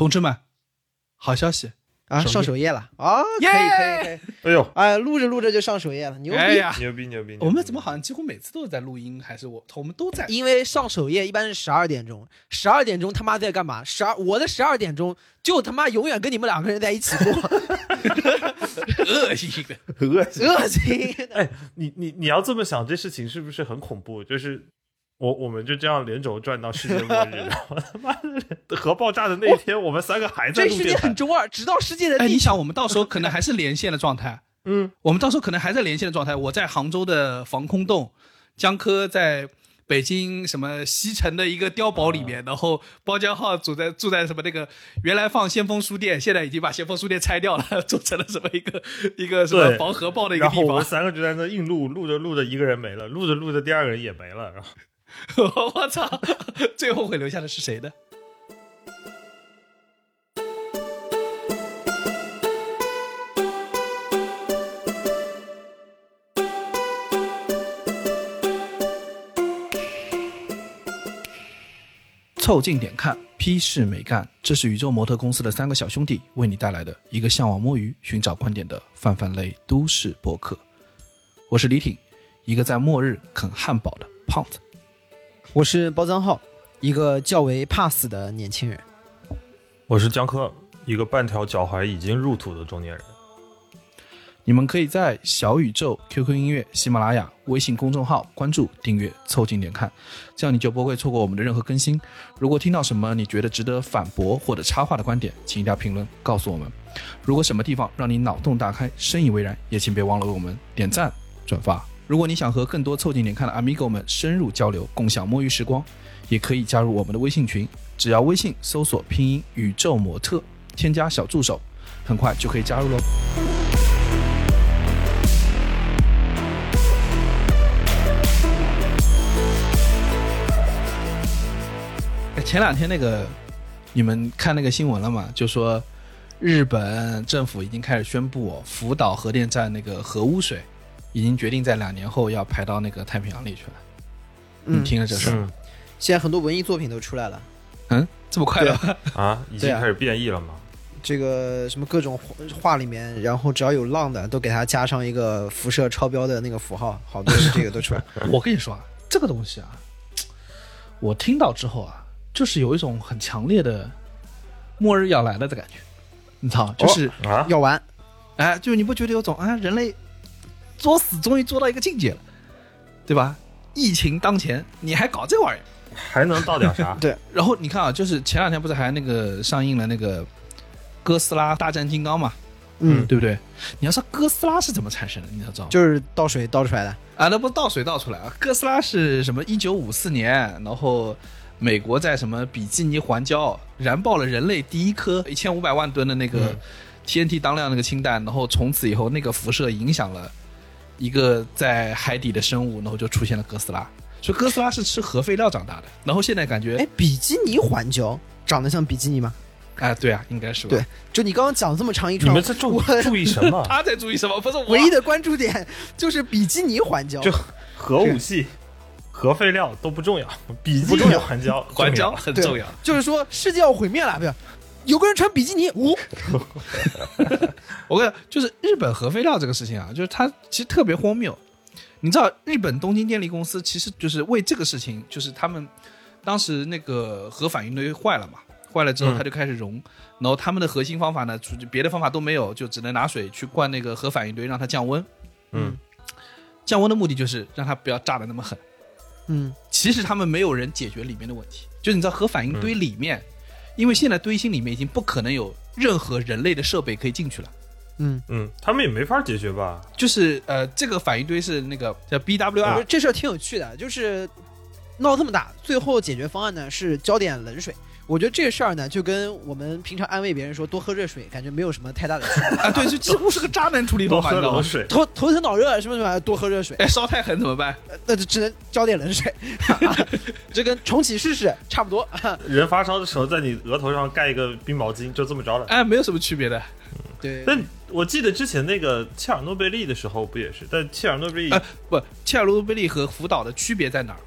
同志们，好消息！啊，上首页了啊，可以耶可以可以，哎呦，哎，录着录着就上首页了，牛逼！哎呀，牛逼牛逼！牛逼我们怎么好像几乎每次都是在录音？还是我我们都在？因为上首页一般是十二点钟，十二点钟他妈在干嘛？十二我的十二点钟就他妈永远跟你们两个人在一起过，恶心的。恶心？恶心。哎，你你你要这么想，这事情是不是很恐怖？就是我我们就这样连轴转到世界末日，然后他妈的 核爆炸的那一天，我们三个还在这世界。很中二，直到世界的哎，你想，我们到时候可能还是连线的状态。嗯，我们到时候可能还在连线的状态。我在杭州的防空洞，江科在北京什么西城的一个碉堡里面，然后包江浩住在住在什么那个原来放先锋书店，现在已经把先锋书店拆掉了，做成了什么一个一个什么防核爆的一个地方然后我们。三个就在那硬录，录着录着一个人没了，录着录着第二个人也没了，然后 我操，最后会留下的是谁呢？凑近点看，批示没干。这是宇宙模特公司的三个小兄弟为你带来的一个向往摸鱼、寻找观点的泛泛类都市博客。我是李挺，一个在末日啃汉堡的胖子。我是包藏浩，一个较为怕死的年轻人。我是江科，一个半条脚踝已经入土的中年人。你们可以在小宇宙、QQ 音乐、喜马拉雅、微信公众号关注、订阅、凑近点看，这样你就不会错过我们的任何更新。如果听到什么你觉得值得反驳或者插话的观点，请一定要评论告诉我们。如果什么地方让你脑洞大开、深以为然，也请别忘了为我们点赞、转发。如果你想和更多凑近点看的 Amigo 们深入交流，共享摸鱼时光，也可以加入我们的微信群，只要微信搜索拼音宇宙模特，添加小助手，很快就可以加入喽。前两天那个，你们看那个新闻了吗？就说日本政府已经开始宣布、福岛核电站那个核污水已经决定在两年后要排到那个太平洋里去了。你嗯，听了这事儿，嗯现在很多文艺作品都出来了，嗯，这么快的？啊，已经开始变异了吗？这个什么各种画里面，然后只要有浪的，都给它加上一个辐射超标的那个符号，好多这个都出来。我跟你说啊，这个东西啊，我听到之后啊，就是有一种很强烈的末日要来了的感觉。你操，就是、啊，要完，哎，就是你不觉得有种啊，人类作死终于做到一个境界了，对吧？疫情当前，你还搞这玩意儿？还能到点啥？对，然后你看啊，就是前两天不是还那个上映了那个哥斯拉大战金刚嘛，嗯，对不对？你要说哥斯拉是怎么产生的，你要知道吗？就是倒水倒出来的。啊，那不倒水倒出来啊！哥斯拉是什么？一九五四年，然后美国在什么比基尼环礁燃爆了人类第一颗一千五百万吨的那个嗯 TNT 当量那个氢弹，然后从此以后那个辐射影响了一个在海底的生物，然后就出现了哥斯拉。所以哥斯拉是吃核废料长大的，然后现在感觉，哎，比基尼环礁长得像比基尼吗？哎，对啊，应该是吧？对，就你刚刚讲这么长一串你，们在注注意什么？他在注意什么？不是我唯一的关注点就是比基尼环礁。就核武器、核废料都不重要，比基尼环礁环礁很重要。就是说世界要毁灭了，不是？有个人穿比基尼，呜、我跟你讲，就是日本核废料这个事情啊，就是它其实特别荒谬。你知道，日本东京电力公司其实就是为这个事情，就是他们当时那个核反应堆坏了嘛，坏了之后嗯。它就开始熔，然后他们的核心方法呢，除别的方法都没有，就只能拿水去灌那个核反应堆，让它降温。嗯，降温的目的就是让它不要炸的那么狠。嗯，其实他们没有人解决里面的问题，就是你知道核反应堆里面，因为现在堆芯里面已经不可能有任何人类的设备可以进去了。嗯，嗯，他们也没法解决吧？就是呃，这个反应堆是那个叫 BWR，得这事儿挺有趣的，就是闹这么大，最后解决方案呢是浇点冷水。我觉得这个事儿呢，就跟我们平常安慰别人说多喝热水，感觉没有什么太大的区别。啊，对，就几乎是个渣男处理多方法，你知道吗？喝冷水，头头疼脑热什么什么，多喝热水，哎，烧太狠怎么办？那就只能浇点冷水。这跟重启试试差不多。人发烧的时候在你额头上盖一个冰毛巾，就这么着了。哎，没有什么区别的。对，但我记得之前那个切尔诺贝利的时候不也是？但切尔诺贝利哎，不，切尔诺贝利和福岛的区别在哪儿？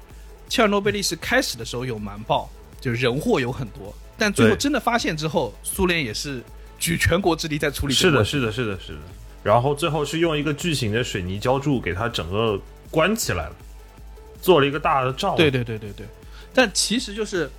切尔诺贝利是开始的时候有瞒报，就是人祸有很多，但最后真的发现之后，苏联也是举全国之力在处理是的。是的，是的，是的。然后最后是用一个巨型的水泥浇筑给它整个关起来了，做了一个大的罩。对，对对对对，但其实就是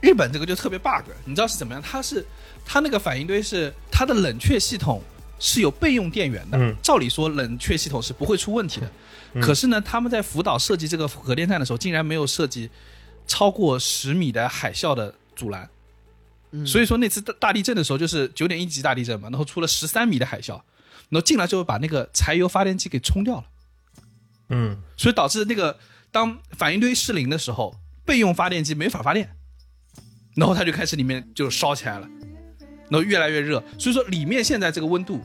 日本这个就特别 bug，你知道是怎么样？它是它那个反应堆是它的冷却系统是有备用电源的，嗯照理说冷却系统是不会出问题的。嗯可是呢，他们在福岛设计这个核电站的时候，竟然没有设计超过十米的海啸的阻拦。嗯所以说那次大大地震的时候，就是九点一级大地震嘛，然后出了十三米的海啸，然后进来之后把那个柴油发电机给冲掉了。嗯，所以导致那个当反应堆失灵的时候，备用发电机没法发电，然后它就开始里面就烧起来了，然后越来越热。所以说里面现在这个温度，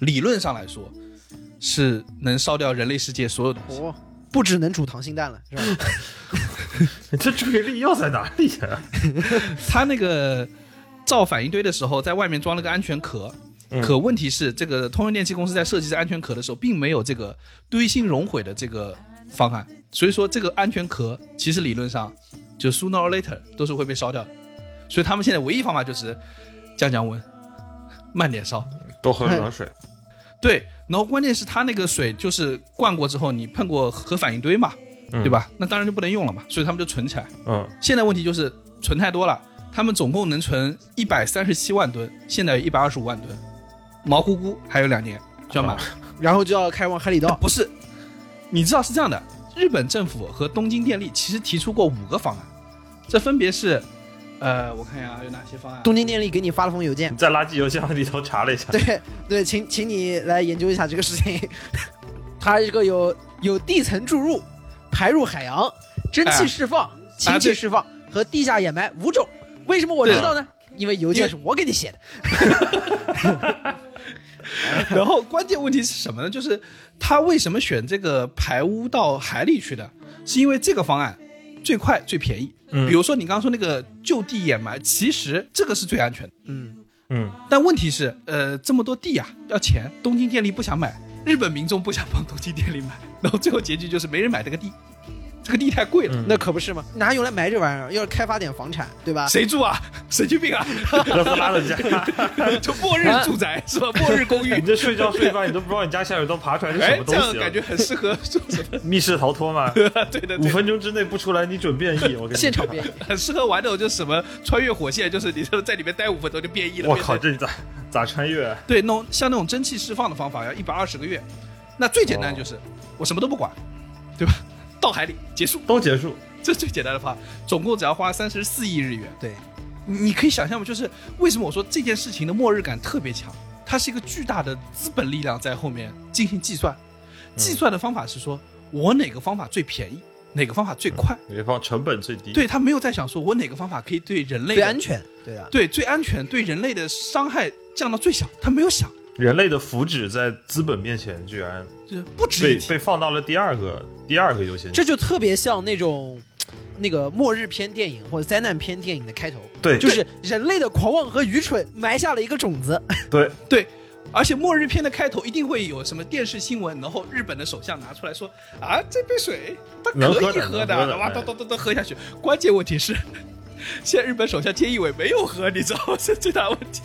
理论上来说是能烧掉人类世界所有东西。哦，不只能煮溏心蛋了，是吧？这注意力要在哪里呀、他那个造反应堆的时候，在外面装了个安全壳。嗯可问题是，这个通用电气公司在设计这安全壳的时候，并没有这个堆芯熔毁的这个方案，所以说这个安全壳其实理论上就 sooner or later 都是会被烧掉的。所以他们现在唯一方法就是降降温，慢点烧。多喝热水。对，然后关键是它那个水就是灌过之后，你碰过核反应堆嘛，嗯对吧？那当然就不能用了嘛，所以他们就存起来。嗯，现在问题就是存太多了，他们总共能存一百三十七万吨，现在有一百二十五万吨，毛乎乎还有两年就要满了。然后就要开往海里道。不是，你知道是这样的，日本政府和东京电力其实提出过五个方案，这分别是，呃，我看一下有哪些方案。东京电力给你发了封邮件你，在垃圾邮箱里头查了一下。对对，请请你来研究一下这个事情。它这个有有地层注入、排入海洋、蒸汽释放、氢气释放和地下掩埋五种。为什么我知道呢？因为邮件是我给你写的。然后关键问题是什么呢？就是他为什么选这个排污到海里去的？是因为这个方案最快最便宜。嗯比如说你刚刚说那个就地掩埋，其实这个是最安全的。嗯，嗯，但问题是，呃，这么多地啊，要钱，东京电力不想买，日本民众不想帮东京店里买，然后最后结局就是没人买这个地，这个地太贵了，嗯那可不是吗？拿用来埋这玩意儿，要是开发点房产，对吧？谁住啊？神经病啊！特斯拉的家，就末日住宅是吧？末日公寓你。这睡觉睡一半，你都不知道你家下水道爬出来是什哎么，东西了这样感觉很适合做什么？密室逃脱嘛？对的，五，分钟之内不出来，你准变异。我跟你现场变异。很适合玩那种就是什么穿越火线，就是你就在里面待五分钟就变异了。我靠，这咋咋穿越？啊对，弄像那种蒸汽释放的方法要一百二十个月，那最简单就是、我什么都不管，对吧？到海里结束，都结束。这最简单的方法，总共只要花三十四亿日元。对，你你可以想象吗？就是为什么我说这件事情的末日感特别强？它是一个巨大的资本力量在后面进行计算，计算的方法是说我哪个方法最便宜，哪个方法最快。哪个方成本最低？，对他没有在想说我哪个方法可以对人类最安全，对啊。对最安全，对人类的伤害降到最小，他没有想，人类的福祉在资本面前居然就是不值被。被放到了第二个第二个优先级。这就特别像那种那个末日片电影或者灾难片电影的开头，对，就是人类的狂妄和愚蠢埋下了一个种子。对，对，而且末日片的开头一定会有什么电视新闻，然后日本的首相拿出来说啊，这杯水它可能喝的以喝的哇，哎咚咚咚咚喝下去。关键问题是，现在日本首相菅义伟没有喝，你知道吗？这最大问题，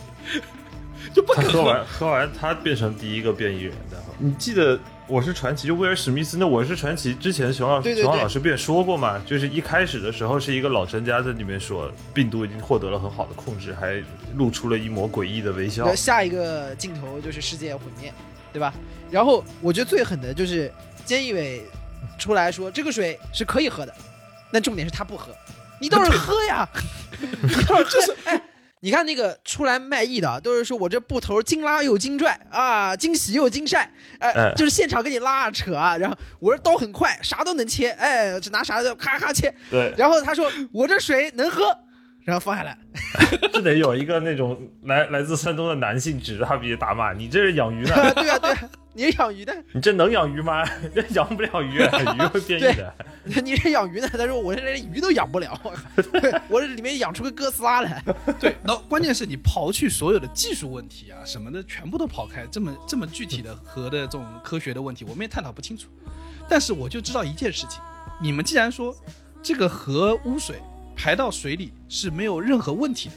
就不他肯喝完喝完，他变成第一个变异人的。你记得《我是传奇》就威尔史密斯那《我是传奇》之前熊老对对对熊老师不也说过嘛？就是一开始的时候是一个老专家在里面说病毒已经获得了很好的控制，还露出了一抹诡异的微笑。下一个镜头就是世界毁灭，对吧？然后我觉得最狠的就是菅义伟出来说这个水是可以喝的，但重点是他不喝，你倒是喝呀，你倒是哎。你看那个出来卖艺的，都是说我这布头精拉又精拽啊，精洗又精晒，哎，哎就是现场给你拉啊扯啊，然后我这刀很快，啥都能切，哎，就拿啥就咔咔切，对，然后他说我这水能喝，然后放下来，这得有一个那种来来自山东的男性指着他鼻子打骂：“你这是养鱼的？对啊对啊，你是养鱼的，你这能养鱼吗？这养不了鱼，鱼会变异的。你是养鱼的，他说我这连鱼都养不了，我这里面养出个哥斯拉来。对，然后关键是你刨去所有的技术问题啊什么的，全部都刨开，这么这么具体的核的这种科学的问题，我们也探讨不清楚。但是我就知道一件事情，你们既然说这个核污水排到水里是没有任何问题的，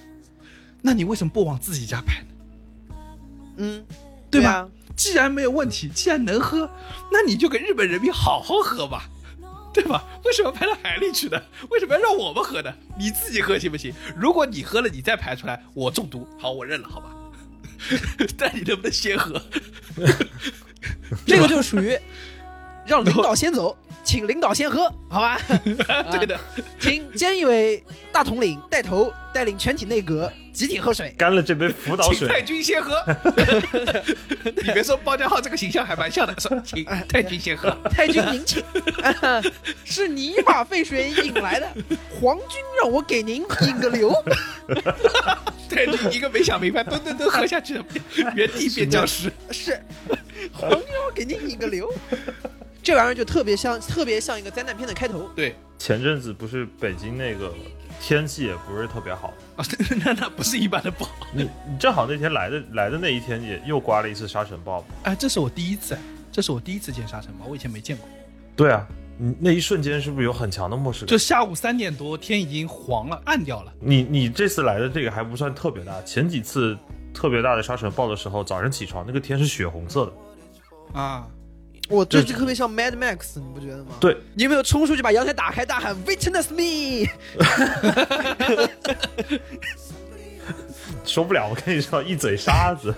那你为什么不往自己家排呢？嗯，对吧？啊既然没有问题，既然能喝，那你就给日本人民好好喝吧，对吧？为什么排到海里去呢？为什么要让我们喝呢？你自己喝行不行？如果你喝了，你再排出来，我中毒，好，我认了，好吧？但你能不能先喝？这个就属于让领导先走，请领导先喝，好吧？对的，请菅义伟大统领带头带领全体内阁集体喝水。干了这杯福岛请太，君先喝。你别说包家浩这个形象还蛮像的，说 请太君先喝。太君您请，是你把沸水引来的，皇军让我给您引个流。太君一个没想明白，噔噔噔喝下去了，原地变僵尸。是，皇军让我给您引个流。这玩意儿就特别像，特别像一个灾难片的开头。对前阵子不是北京那个天气也不是特别好，啊，那那不是一般的不好。你你正好那天来的来的那一天也又刮了一次沙尘暴。哎，这是我第一次，这是我第一次见沙尘暴，我以前没见过。对啊，你那一瞬间是不是有很强的漠视感？就下午三点多，天已经黄了，暗掉了。你你这次来的这个还不算特别大，前几次特别大的沙尘暴的时候，早上起床那个天是血红色的。啊，我这这就特别像 Mad Max，你不觉得吗？对，你有没有冲出去把阳台打开，大喊 “Witness me”？受不了，我跟你说，一嘴沙子。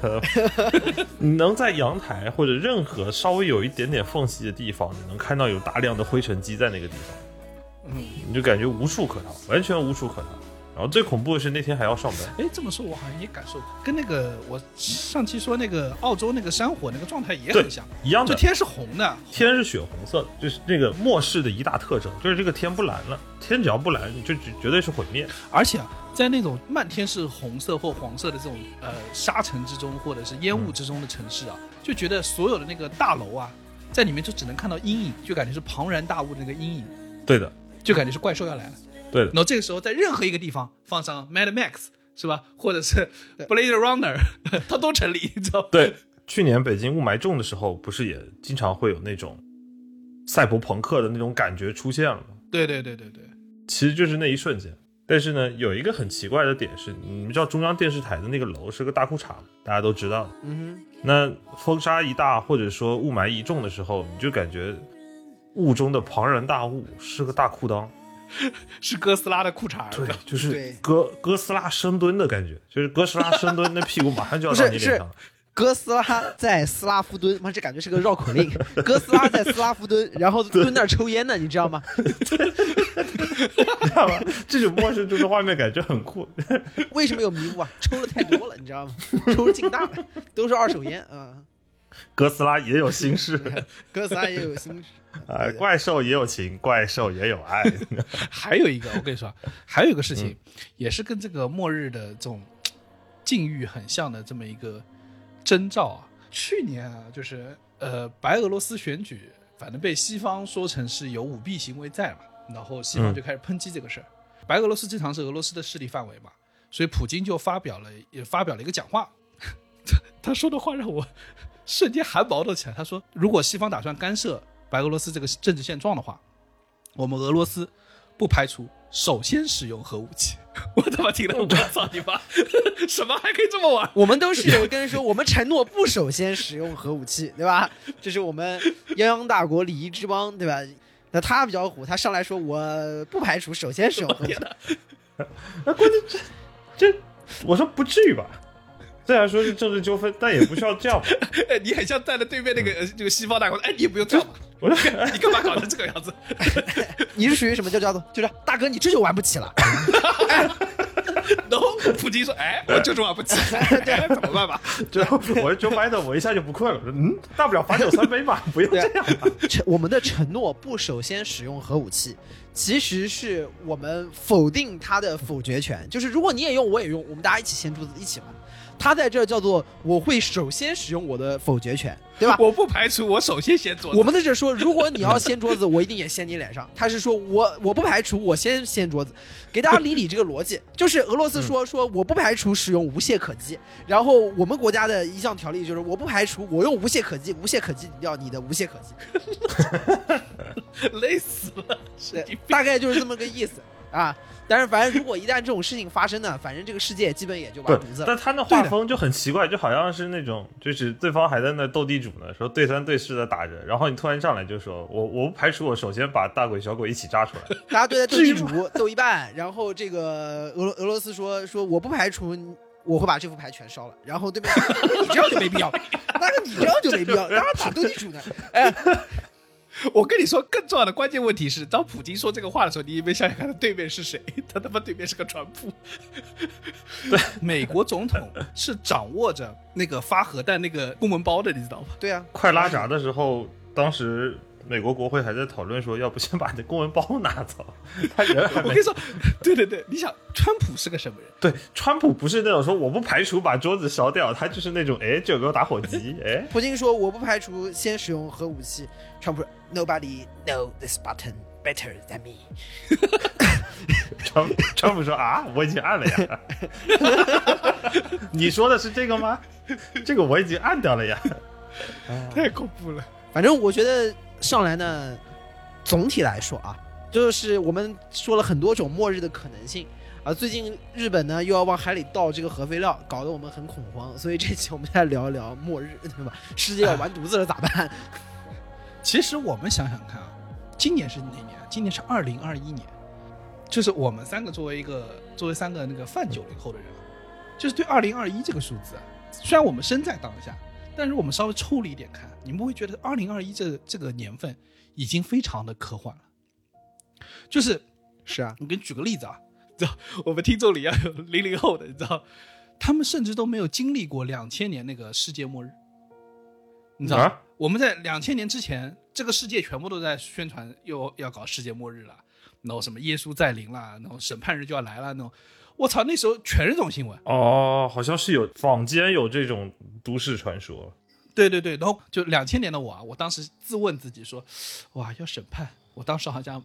你能在阳台或者任何稍微有一点点缝隙的地方，你能看到有大量的灰尘积在那个地方，嗯，你就感觉无处可逃，完全无处可逃。然后最恐怖的是那天还要上班，哎，这么说我好像也感受过，跟那个我上期说那个澳洲那个山火那个状态也很像，一样的。就天是红的，天是血红色的，就是那个末世的一大特征，就是这个天不蓝了，天只要不蓝，你就绝绝对是毁灭。而且啊，在那种漫天是红色或黄色的这种呃沙尘之中，或者是烟雾之中的城市啊，就觉得所有的那个大楼啊，在里面就只能看到阴影，就感觉是庞然大物的那个阴影，对的，就感觉是怪兽要来了。对的然。后这个时候，在任何一个地方放上 Mad Max 是吧，或者是 Blade Runner，它都成立，你知道吗？对，去年北京雾霾重的时候，不是也经常会有那种赛博朋克的那种感觉出现了吗？对对对对对，其实就是那一瞬间。但是呢，有一个很奇怪的点是，你们知道中央电视台的那个楼是个大裤衩，大家都知道的。嗯那风沙一大，或者说雾霾一重的时候，你就感觉雾中的庞然大物是个大裤裆。是哥斯拉的裤衩儿。对，就是对哥哥斯拉深蹲的感觉，就是哥斯拉深蹲，那屁股马上就要不是是到你脸上了。哥斯拉在斯拉夫蹲，妈这感觉是个绕口令。哥斯拉在斯拉夫蹲，然后蹲那儿抽烟呢，你知道吗？知道吗？这种末世中的画面感觉很酷。为什么有迷雾啊？抽的太多了，你知道吗？抽了劲大了，都是二手烟啊。哥斯拉也有心事，哥斯拉也有心事，啊，怪兽也有情，怪兽也有爱。还有一个，我跟你说，还有一个事情，也是跟这个末日的这种境遇很像的这么一个征兆啊。去年啊，就是呃，白俄罗斯选举，反正被西方说成是有舞弊行为在嘛，然后西方就开始抨击这个事儿。白俄罗斯经常是俄罗斯的势力范围嘛，所以普京就发表了也发表了一个讲话，他说的话让我瞬间汗毛都起来。他说，如果西方打算干涉白俄罗斯这个政治现状的话，我们俄罗斯不排除首先使用核武器。我他妈听了，我操你妈！什么还可以这么玩？我们都是跟人说，我们承诺不首先使用核武器，对吧？这是我们泱泱大国礼仪之邦，对吧？那他比较虎，他上来说我不排除首先使用核武器！那关键这这，我说不至于吧？虽然说是政治纠纷，但也不需要这样。哎，你很像站在对面那个、呃这个西方大国，哎，你也不用这样吧，我说 你干嘛搞成这个样子？你是属于什么叫叫做就是大哥，你这就玩不起了。然后普京说，哎，我就是玩不起，哎怎么办吧？就我是 Joe Biden，我一下就不困了。嗯，大不了罚酒三杯嘛，不用这样吧。承我们的承诺不首先使用核武器，其实是我们否定他的否决权。就是如果你也用，我也用，我们大家一起掀桌子一起玩。他在这叫做我会首先使用我的否决权，对吧？我不排除我首先掀桌子。我们在这说，如果你要掀桌子，我一定也掀你脸上。他是说我 我不排除我先掀桌子，给大家理理这个逻辑，就是俄罗斯说说我不排除使用无懈可击，然后我们国家的一项条例就是我不排除我用无懈可击，无懈可击掉你的无懈可击，累死了，神对经病。大概就是这么个意思。啊。但是反正如果一旦这种事情发生呢，反正这个世界基本也就不完犊子了。但他那画风就很奇怪，就好像是那种，就是对方还在那斗地主呢，说对三对四的打着，然后你突然上来就说，我我不排除我首先把大鬼小鬼一起扎出来，大家对在 斗地主斗一半，然后这个俄罗俄罗斯说说我不排除我会把这副牌全烧了，然后对面你这样就没必要，那个你这样就没必要，当然打斗地主呢，哎，我跟你说，更重要的关键问题是，当普京说这个话的时候，你有没有想想看，他对面是谁？他他妈对面是个川普。对，美国总统是掌握着那个发核弹那个公文包的，你知道吗？对啊，快拉闸的时候，当时美国国会还在讨论说，要不先把那公文包拿走，他人还没我跟你说，对对对，你想，川普是个什么人？对，川普不是那种说我不排除把桌子烧掉，他就是那种哎，这有个打火机，哎，普京说我不排除先使用核武器，川普说 Nobody know this button better than me。川川普说啊，我已经按了呀。你说的是这个吗？这个我已经按掉了呀。太恐怖了。反正我觉得上来呢，总体来说啊，就是我们说了很多种末日的可能性啊。最近日本呢又要往海里倒这个核废料，搞得我们很恐慌。所以这期我们来聊一聊末日，对吧？世界要完犊子了咋办？其实我们想想看啊，今年是哪年？今年是二零二一年，就是我们三个作为一个作为三个那个泛九零后的人，就是对二零二一这个数字，虽然我们身在当下，但是我们稍微抽离一点看，你们会觉得二零二一这这个年份已经非常的科幻了。就是是啊，我给你举个例子啊，知道我们听众里要有零零后的，你知道，他们甚至都没有经历过两千年那个世界末日，你知道？啊我们在两千年之前，这个世界全部都在宣传又要搞世界末日了，然后什么耶稣再临啦，然后审判日就要来了，那种，我操，那时候全是这种新闻。哦，好像是有坊间有这种都市传说。对对对，然后就两千年的我啊，我当时自问自己说，哇，要审判，我当时好像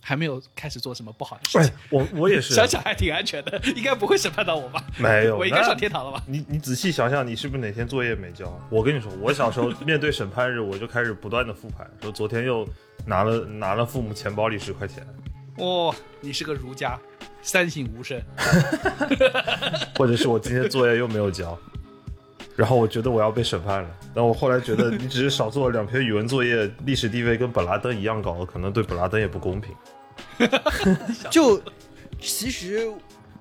还没有开始做什么不好的事哎情，，我我也是，想想还挺安全的，应该不会审判到我吧？没有，我应该上天堂了吧？你你仔细想想，你是不是哪天作业没交？我跟你说，我小时候面对审判日，我就开始不断的复盘，说昨天又拿了拿了父母钱包里十块钱，哦，你是个儒家，三省吾身。或者是我今天作业又没有交，然后我觉得我要被审判了。但我后来觉得，你只是少做了两篇语文作业，历史地位跟本拉登一样高，可能对本拉登也不公平。就其实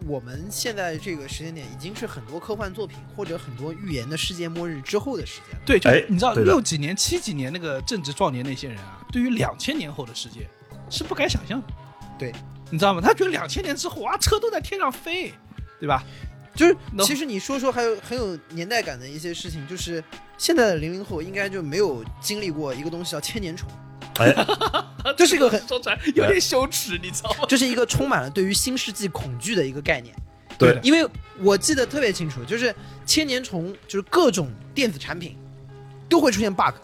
我们现在这个时间点已经是很多科幻作品或者很多预言的世界末日之后的时间了。对，就是你知道六几年、七几年那个正值壮年那些人啊，对于两千年后的世界是不敢想象的。对，你知道吗？他觉得两千年之后啊，车都在天上飞，对吧？就是，其实你说说，还有很有年代感的一些事情，就是现在的零零后应该就没有经历过一个东西叫千年虫，哎，这是一个很，说出来有点羞耻，你知道吗？这是一个充满了对于新世纪恐惧的一个概念。对因为我记得特别清楚，就是千年虫，就是各种电子产品都会出现 bug，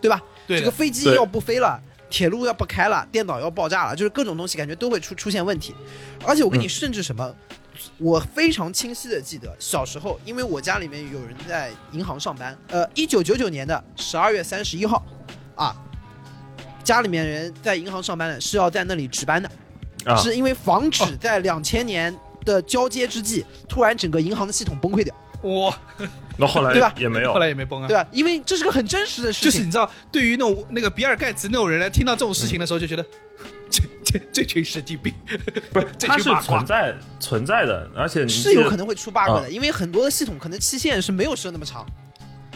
对吧？对这个飞机要不飞了，铁路要不开了，电脑要爆炸了，就是各种东西感觉都会出出现问题。而且我跟你嗯。甚至什么，我非常清晰的记得小时候，因为我家里面有人在银行上班，呃，一九九九年的十二月三十一号，啊，家里面人在银行上班的是要在那里值班的，啊，是因为防止在两千年的交接之际，突然整个银行的系统崩溃掉，哇，那后来 对吧也没有后，来也没崩啊。对吧？因为这是个很真实的事情。就是你知道，对于那种那个比尔盖茨那种人来听到这种事情的时候，就觉得这这这群神经病，不是，这它是存在存在的，而且是有可能会出 bug 啊的，因为很多的系统可能期限是没有设那么长。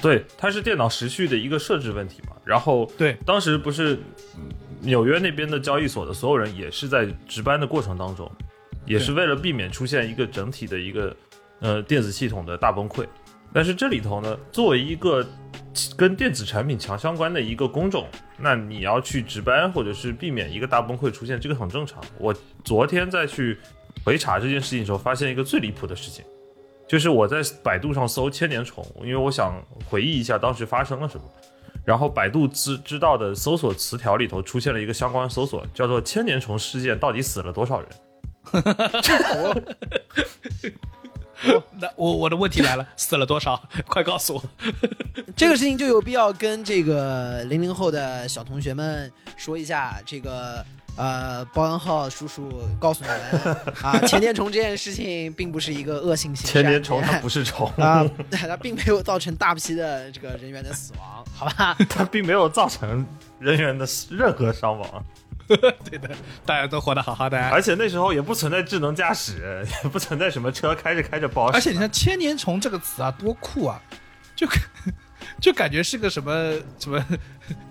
对，它是电脑时序的一个设置问题嘛。然后对当时不是嗯纽约那边的交易所的所有人也是在值班的过程当中，也是为了避免出现一个整体的一个呃电子系统的大崩溃。但是这里头呢，作为一个跟电子产品强相关的一个工种，那你要去值班或者是避免一个大崩溃出现，这个很正常。我昨天再去回查这件事情的时候，发现一个最离谱的事情，就是我在百度上搜千年虫，因为我想回忆一下当时发生了什么。然后百度知知道的搜索词条里头出现了一个相关搜索，叫做“千年虫事件到底死了多少人 那我我的问题来了，死了多少？快告诉我。这个事情就有必要跟这个零零后的小同学们说一下，这个呃，包恩浩叔叔告诉你们啊，前年虫这件事情并不是一个恶性刑事前年虫它不是虫，啊，它并没有造成大批的这个人员的死亡，好吧？它并没有造成人员的任何伤亡，对的，大家都活得好好的。而且那时候也不存在智能驾驶，也不存在什么车开着开着爆死。而且你看“千年虫”这个词啊，多酷啊！就 就感觉是个什么什么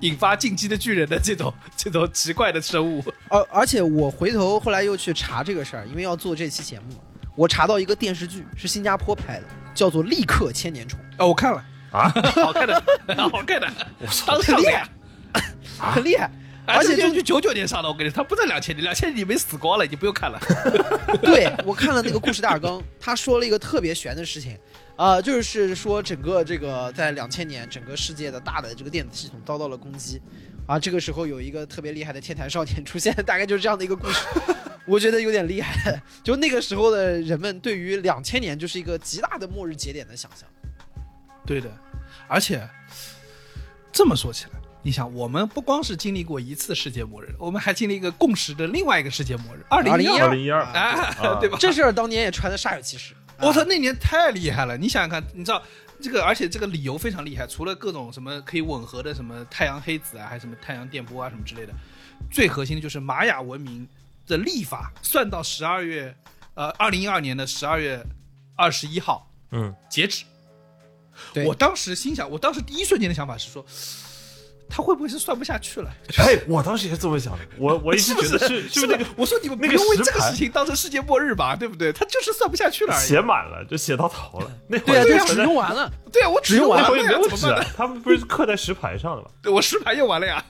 引发进击的巨人的这种这种奇怪的生物。而而且我回头后来又去查这个事儿，因为要做这期节目，我查到一个电视剧是新加坡拍的，叫做《立刻千年虫哦，我看了啊，好看的，好看的，当》，很厉害，很厉害。而 而且且就就九九年上的，我跟你说，他不在两千年，两千年你没死光了，你不用看了。对我看了那个故事大纲，他说了一个特别悬的事情，啊、就是说整个这个在两千年，整个世界的大的这个电子系统遭到了攻击，啊，这个时候有一个特别厉害的天才少年出现，大概就是这样的一个故事，我觉得有点厉害。就那个时候的人们对于两千年就是一个极大的末日节点的想象。对的，而且这么说起来，你想，我们不光是经历过一次世界末日，我们还经历一个共识的另外一个世界末日，二零一2012二，2012啊，啊 对吧？这事儿当年也传的煞有其事。我操，那年太厉害了！你想想看，你知道这个，而且这个理由非常厉害，除了各种什么可以吻合的什么太阳黑子啊，还是什么太阳电波啊什么之类的，最核心的就是玛雅文明的历法算到十二月，呃，二零一二年的十二月二十一号嗯，截止。我当时心想，我当时第一瞬间的想法是说，他会不会是算不下去了？哎，我当时也是这么想的，我 我一直觉得是是是不是那个我说你们不那个用为这个事情当成世界末日吧，对不对？他就是算不下去了。写满了，就写到头了。那会对啊，儿对啊存在用完了。对啊，我只只用完那会完了呀，儿没有纸怎么办他们不是刻在石牌上的吗？对我石牌用完了呀。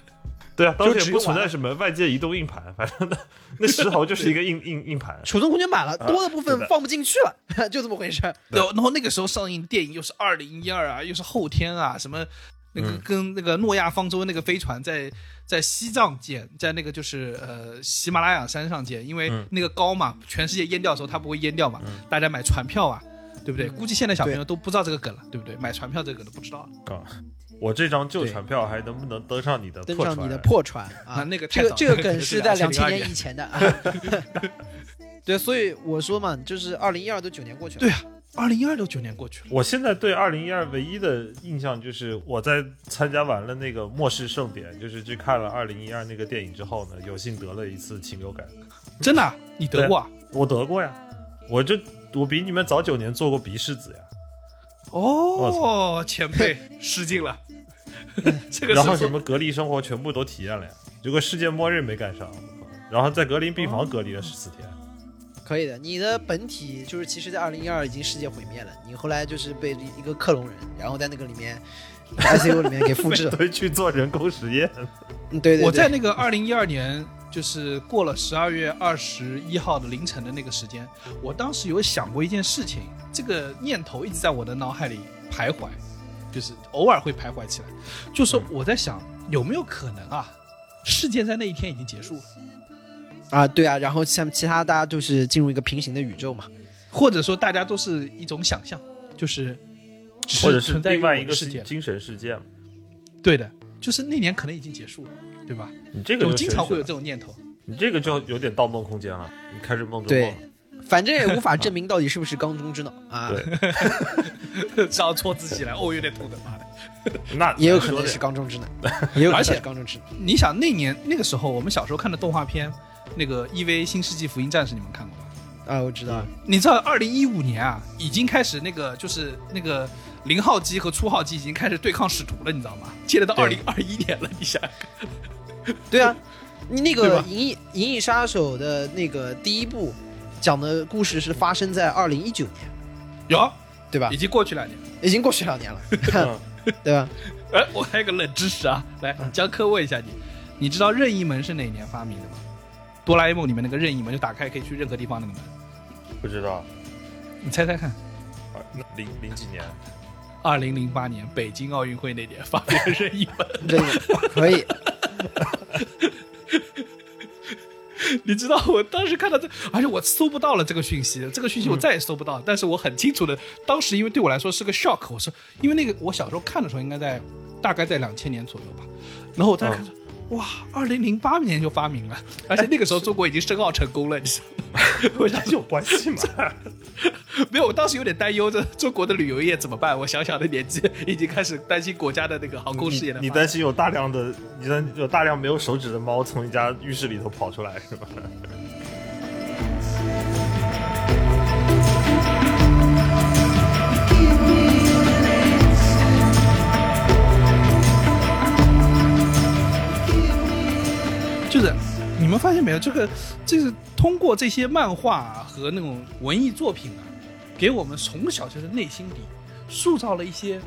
对啊，当时也不存在什么外界移动硬盘，反正那那石头就是一个硬硬硬盘。储存空间满了，多的部分放不进去了，就这么回事然后那个时候上映电影又是二零一二啊，又是后天啊，什么那个嗯跟那个诺亚方舟那个飞船在在西藏建，在那个就是呃喜马拉雅山上建，因为嗯那个高嘛，全世界淹掉的时候它不会淹掉嘛，大家买船票啊，对不对？估计现在小朋友都不知道这个梗了，对不对？买船票这个梗都不知道了。啊，我这张旧船票还能不能登上你的破船？登上你的破船啊啊！那个这个这个梗是在两千2002年以前的。啊 对，所以我说嘛，就是二零一二都九年过去了。对啊，二零一二都九年过去了。我现在对二零一二唯一的印象就是我在参加完了那个末世盛典，就是去看了二零一二那个电影之后呢，有幸得了一次禽流感。真的啊、你得过啊？我得过呀，我这我比你们早九年做过鼻拭子呀。哦，前辈失敬了。这个然后什么隔离生活全部都体验了呀，结果世界末日没赶上，然后在隔离病房隔离了十四天。可以的，你的本体就是其实，在二零一二已经世界毁灭了，你后来就是被一个克隆人，然后在那个里面 ICU 里面给复制了。对，去做人工实验。嗯，对对对，我在那个二零一二年，就是过了十二月二十一号的凌晨的那个时间，我当时有想过一件事情，这个念头一直在我的脑海里徘徊，就是偶尔会徘徊起来，就是我在想有没有可能啊，世界在那一天已经结束了，啊，对啊，然后像其他大家就是进入一个平行的宇宙嘛。或者说大家都是一种想象，就是或者是存在于另外一个世界，精神世界嘛？对的，就是那年可能已经结束了，对吧？你这个就我经常会有这种念头。你这个就有点盗梦空间了，你开始梦中对梦了。反正也无法证明到底是不是缸中之脑啊，对，这样戳自己了，哦，有点痛的，妈的！那也有可能是缸中之脑，也有可能而且是缸中之脑。你想那年那个时候，我们小时候看的动画片，那个《EVA 新世纪福音战士》，你们看过吗？啊，我知道，你知道二零一五年啊，已经开始那个就是那个零号机和初号机已经开始对抗使徒了，你知道吗？接着到二对零二一年了，你想 对啊，你那个《银翼银翼杀手》的那个第一部讲的故事是发生在二零一九年，有对吧已？经过去两年了。已经过去两年了，嗯 对吧？哎，我还有个冷知识啊，来，江科问一下你，你知道任意门是哪年发明的吗？哆啦 A 梦里面那个任意门，就打开可以去任何地方那个门，不知道，你猜猜看？啊零零几年，二零零八年北京奥运会那年发明的任意门。这个可以，你知道我当时看到这，而且我搜不到了这个讯息，这个讯息我再也搜不到。但是我很清楚的，当时因为对我来说是个 shock，我说，因为那个我小时候看的时候应该在大概在两千年左右吧，然后我再看说，哇，二零零八年就发明了，而且那个时候中国已经申奥成功了，你知道吗？我想有关系吗？没有，我当时有点担忧，这中国的旅游业怎么办？我小小的年纪已经开始担心国家的那个航空事业了。你你担心有大量的，你担有大量没有手指的猫从一家浴室里头跑出来是吧？们发现没有，这个这是通过这些漫画、啊、和那种文艺作品啊，给我们从小就是内心里塑造了一些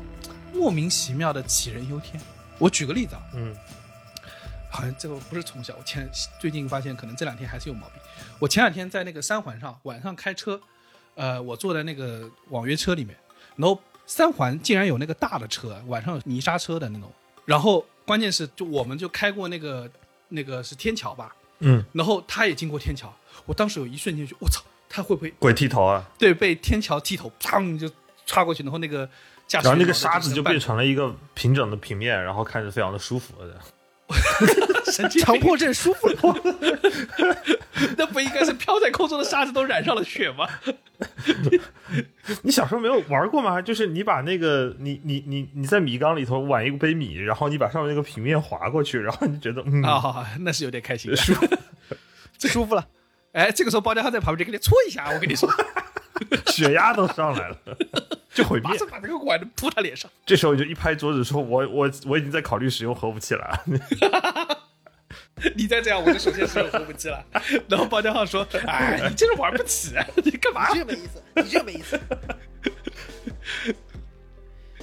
莫名其妙的杞人忧天。我举个例子啊，嗯，好像这个不是从小，我前最近发现可能这两天还是有毛病。我前两天在那个三环上晚上开车，呃，我坐在那个网约车里面，然后三环竟然有那个大的车，晚上有泥沙车的那种，然后关键是就我们就开过那个那个是天桥吧，嗯，然后他也经过天桥，我当时有一瞬间就我操，他会不会鬼剃头啊？对被天桥剃头，砰就插过去，然后那个驾驶然后那个沙子就变成了一个平整的平面，然后看着非常的舒服的。强迫症舒服了。那不应该是飘在空中的沙子都染上了血吗？你小时候没有玩过吗？就是你把那个你你你你在米缸里头碗一杯米，然后你把上面那个平面划过去，然后你觉得嗯啊、那是有点开心的。舒服。舒服了，哎，这个时候包家浩在旁边就给你搓一下，我跟你说，血压都上来了，就毁灭马。上把这个管子扑他脸上。这时候你就一拍桌子说：“我我我已经在考虑使用核武器了。你再这样，我就首先使用核武器了。然后包家浩说：“哎，你这是玩不起，你干嘛你？这个没意思，你这个没意思。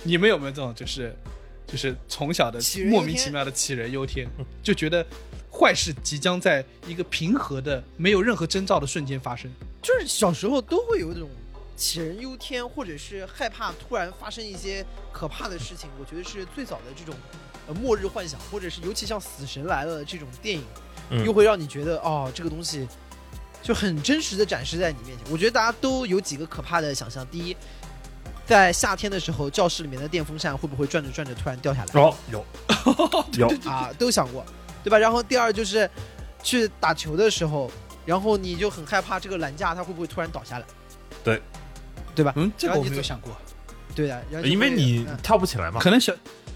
你们有没有这种就是就是从小的莫名其妙的杞人忧天，就觉得坏事即将在一个平和的、没有任何征兆的瞬间发生？就是小时候都会有一种杞人忧天，或者是害怕突然发生一些可怕的事情。我觉得是最早的这种呃末日幻想，或者是尤其像《死神来了》这种电影，嗯又会让你觉得哦，这个东西就很真实的展示在你面前。我觉得大家都有几个可怕的想象：第一，在夏天的时候，教室里面的电风扇会不会转着转着突然掉下来？哦，有 有，啊，都想过，对吧？然后第二就是去打球的时候，然后你就很害怕这个栏架它会不会突然倒下来，对对吧？嗯，这个你走没有想过，对的，然后就会因为你嗯跳不起来嘛，可能小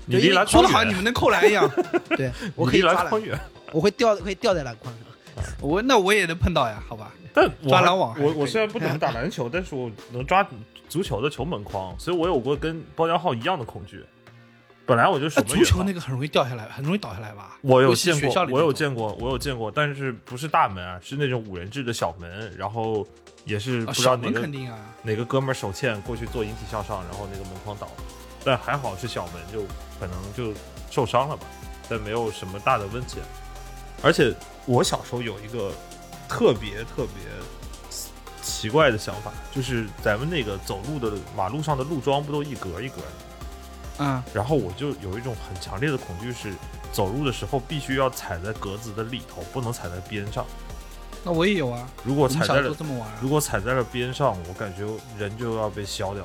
你离篮筐远说的好像你们能扣篮一样。对我可以抓篮，篮筐远。我会掉会掉在篮筐上。我那我也能碰到呀，好吧？但我抓篮网我我虽然不怎么打 篮球，但是我能抓足球的球门框，所以我有过跟包家浩一样的恐惧。本来我就守呃足门员嘛球那个很容易掉下来，很容易倒下来吧？我有见过，我有见过，我有见过，但是不是大门啊，是那种五人制的小门，然后也是啊不知道哪个、肯定啊，哪个哥们儿手欠过去做引体向上，然后那个门框倒了，但还好是小门，就可能就受伤了吧，但没有什么大的问题。而且我小时候有一个特别特别奇怪的想法，就是咱们那个走路的马路上的路桩不都一格一格的，嗯，然后我就有一种很强烈的恐惧是。走路的时候必须要踩在格子的里头，不能踩在边上。那我也有啊，如果踩在了这么玩啊，如果踩在了边上，我感觉人就要被削掉。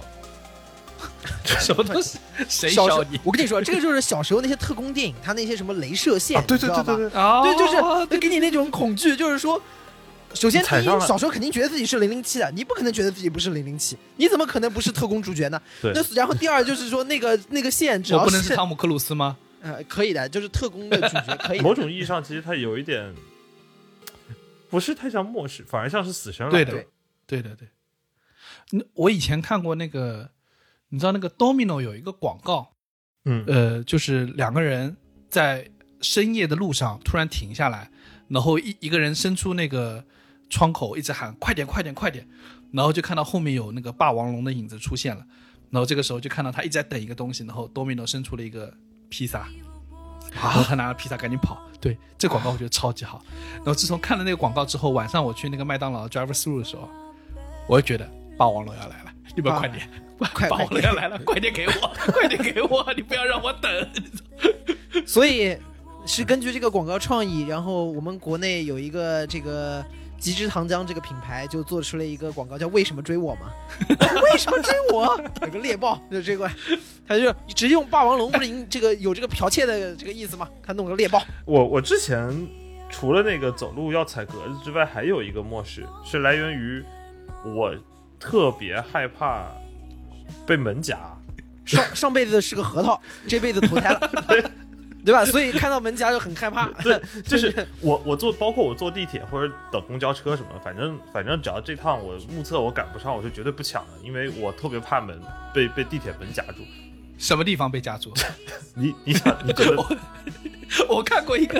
什么东西？谁小时候笑你？我跟你说，这个就是小时候那些特工电影，他那些什么镭射线，对对对对对，啊对，就是给你那种恐惧，就是说，首先第一，小时候肯定觉得自己是零零七的，你不可能觉得自己不是零零七，你怎么可能不是特工主角呢？对那然后第二就是说，那个那个线只要我不能是汤姆克鲁斯吗？呃可以的，就是特工的主角 可以。某种意义上，其实它有一点不是太像末世，反而像是死神对的，对的，对。那我以前看过那个，你知道那个 Domino 有一个广告，嗯呃，就是两个人在深夜的路上突然停下来，然后一一个人伸出那个窗口，一直喊“快点，快点，快点”，然后就看到后面有那个霸王龙的影子出现了，然后这个时候就看到他一直在等一个东西，然后 Domino 伸出了一个披萨，然后他拿了披萨赶紧跑。对，这广告我觉得超级好。然后自从看了那个广告之后，晚上我去那个麦当劳 drive through 的时候，我就觉得霸王龙要来了，你们啊快点，快霸王龙要来了，快点给我，快点给我，你不要让我等。所以是根据这个广告创意，然后我们国内有一个这个极致糖浆这个品牌就做出了一个广告，叫“为什么追我”嘛？为什么追我？有个猎豹就追过来，他就直接用霸王龙，不是这个有这个剽窃的这个意思吗？他弄个猎豹，我我之前除了那个走路要踩格子之外，还有一个漠视是来源于我特别害怕被门夹。上上辈子是个核桃，这辈子投胎了，对吧？所以看到门夹就很害怕。对，就是我我坐，包括我坐地铁或者等公交车什么，反正反正只要这趟我目测我赶不上，我就绝对不抢的，因为我特别怕门被被地铁门夹住。什么地方被夹住？你你想你觉得 我我看过一个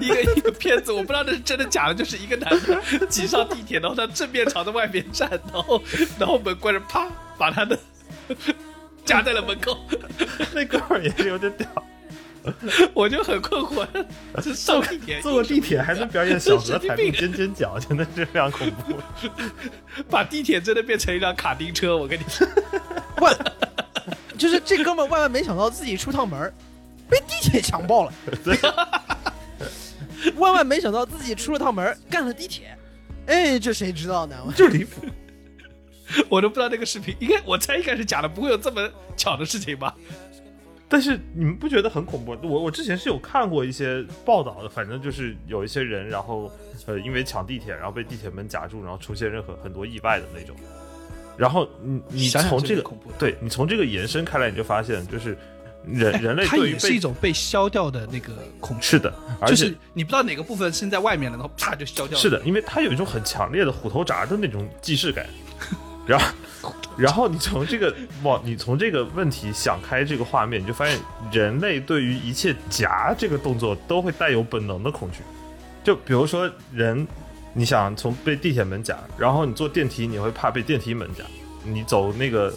一个一个片子，我不知道这是真的假的，就是一个男的挤上地铁，然后他正面朝着外面站，然后然后门关着，啪把他的夹在了门口，那哥们儿也是有点屌，我就很困惑，这上地铁坐个地铁还能表演小额踩并病尖尖角，真的是非常恐怖。把地铁真的变成一辆卡丁车，我跟你说，万，就是这哥们儿万万没想到自己出趟门被地铁强暴了，对，万万没想到自己出了趟门干了地铁。哎，这谁知道呢？就离谱。我都不知道那个视频，应该我猜应该是假的，不会有这么巧的事情吧？但是你们不觉得很恐怖？我我之前是有看过一些报道的，反正就是有一些人，然后呃因为抢地铁，然后被地铁门夹住，然后出现任何很多意外的那种。然后你你从这个对你从这个延伸开来，你就发现就是人 人类它对于被也是一种被消掉的那个恐惧，是的，而且就是你不知道哪个部分伸在外面了，然后啪就消掉了。是的，因为它有一种很强烈的虎头铡的那种既视感，然后，然后你从这个往你从这个问题想开这个画面，你就发现人类对于一切夹这个动作都会带有本能的恐惧。就比如说人，你想从被地铁门夹，然后你坐电梯，你会怕被电梯门夹；你走那个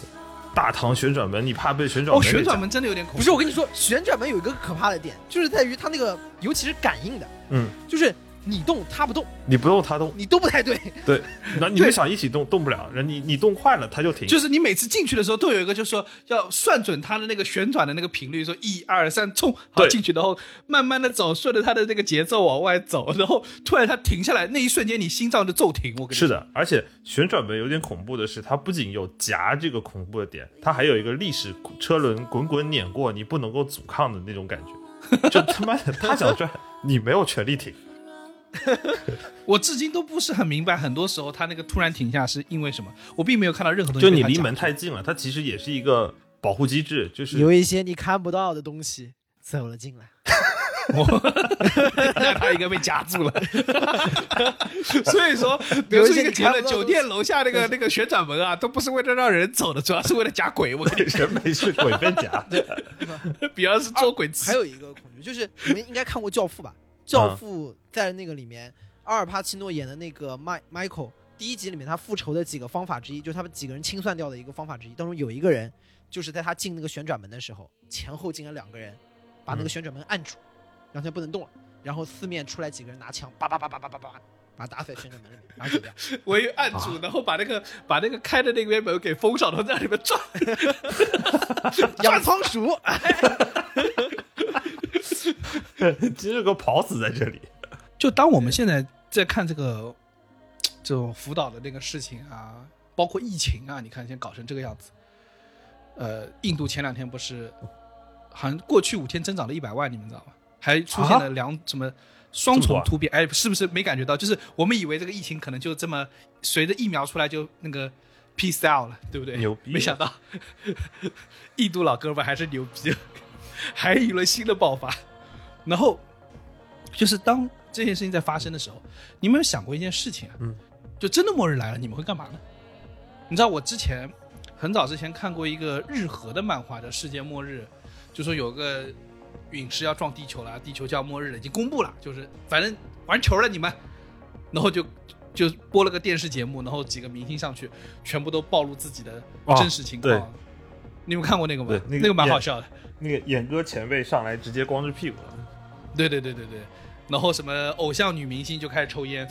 大堂旋转门，你怕被旋转哦。旋转门真的有点恐怖。不是，我跟你说，旋转门有一个可怕的点，就是在于它那个，尤其是感应的，嗯，就是你动他不动，你不动他动，你都不太对。对，那你们想一起动动不了，人你你动快了他就停。就是你每次进去的时候，都有一个，就是说要算准它的那个旋转的那个频率，说一二三冲，好进去，然后慢慢的走，顺着它的那个节奏往外走，然后突然它停下来，那一瞬间你心脏就骤停。我跟你说，是的，而且旋转门有点恐怖的是，它不仅有夹这个恐怖的点，它还有一个历史车轮滚滚碾过，你不能够阻抗的那种感觉。就他妈的，他想转，你没有权利停。我至今都不是很明白，很多时候他那个突然停下是因为什么，我并没有看到任何东西。就你离门太近了，它其实也是一个保护机制，就是有一些你看不到的东西走了进来。那他应该被夹住了。所以说，比如说一个结论，酒店楼下那个那个旋转门啊，都不是为了让人走的，主要是为了夹鬼。我跟你人没事鬼被夹。说，比方是捉鬼吃。还有一个恐惧，就是你们应该看过《教父》吧？《教父》在那个里面，阿尔帕奇诺演的那个麦 Michael，第一集里面他复仇的几个方法之一，就是他们几个人清算掉的一个方法之一。当中有一个人，就是在他进那个旋转门的时候，前后进了两个人，把那个旋转门按住，然后他不能动了，然后四面出来几个人拿枪，叭叭叭叭叭叭叭，把他打死在旋转门里面。我一按住，然后把那个把那个开的那边门给封上，然后在里面转。养仓鼠，其实有个跑死在这里。就当我们现在在看这个这种辅导的那个事情啊，包括疫情啊，你看现在搞成这个样子。呃，印度前两天不是，好像过去五天增长了一百万，你们知道吗？还出现了两、什么双重突变？哎，是不是没感觉到？就是我们以为这个疫情可能就这么随着疫苗出来就那个 peace out 了，对不对？牛逼没想到 印度老哥们还是牛逼，还有一轮新的爆发。然后就是当这件事情在发生的时候，你们有想过一件事情啊？嗯，就真的末日来了，你们会干嘛呢？你知道我之前很早之前看过一个日和的漫画，叫《世界末日》，就说有个陨石要撞地球了，地球就要末日了，已经公布了，就是反正玩球了你们，然后就 就播了个电视节目，然后几个明星上去，全部都暴露自己的哦真实情况。对你们看过那个吗？对那个那个蛮好笑的。那个演歌前辈上来直接光着屁股了，对对对对对，然后什么偶像女明星就开始抽烟，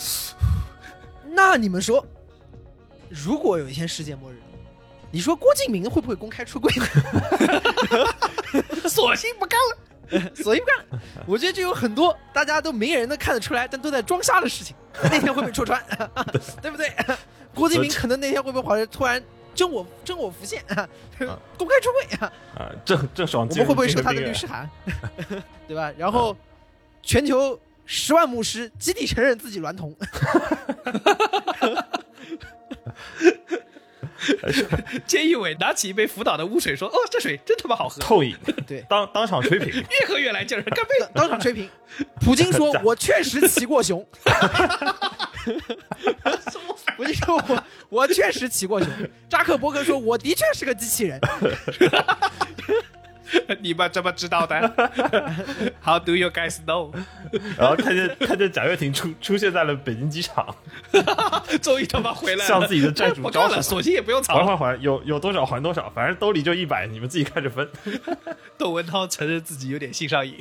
那你们说，如果有一天世界末日，你说郭敬明会不会公开出柜呢？索性不干了。索性不干了。我觉得就有很多大家都明人能看得出来，但都在装傻的事情。那天会不会戳穿？对不对？郭敬明可能那天会不会好像突然真我真我浮现公开出柜啊，啊，郑郑爽我们会不会收他的律师函？对吧？然后全球十万牧师集体承认自己娈童，菅义伟拿起一杯福岛的污水说：“哦，这水真他妈好喝，透饮，对当当场吹瓶，越喝越来劲儿，干杯！”当场吹瓶。普京说：“我确实骑过熊。”普京说我：“我确实骑过熊。”扎克伯格说：“我的确是个机器人。你们怎么知道的？How do you guys know？然后看见看见贾跃亭出出现在了北京机场，终于他妈回来了，向自己的债主我干了，招手，索性也不用还。还还，有有多少还多少，反正兜里就一百，你们自己看着分。窦文涛承认自己有点性上瘾，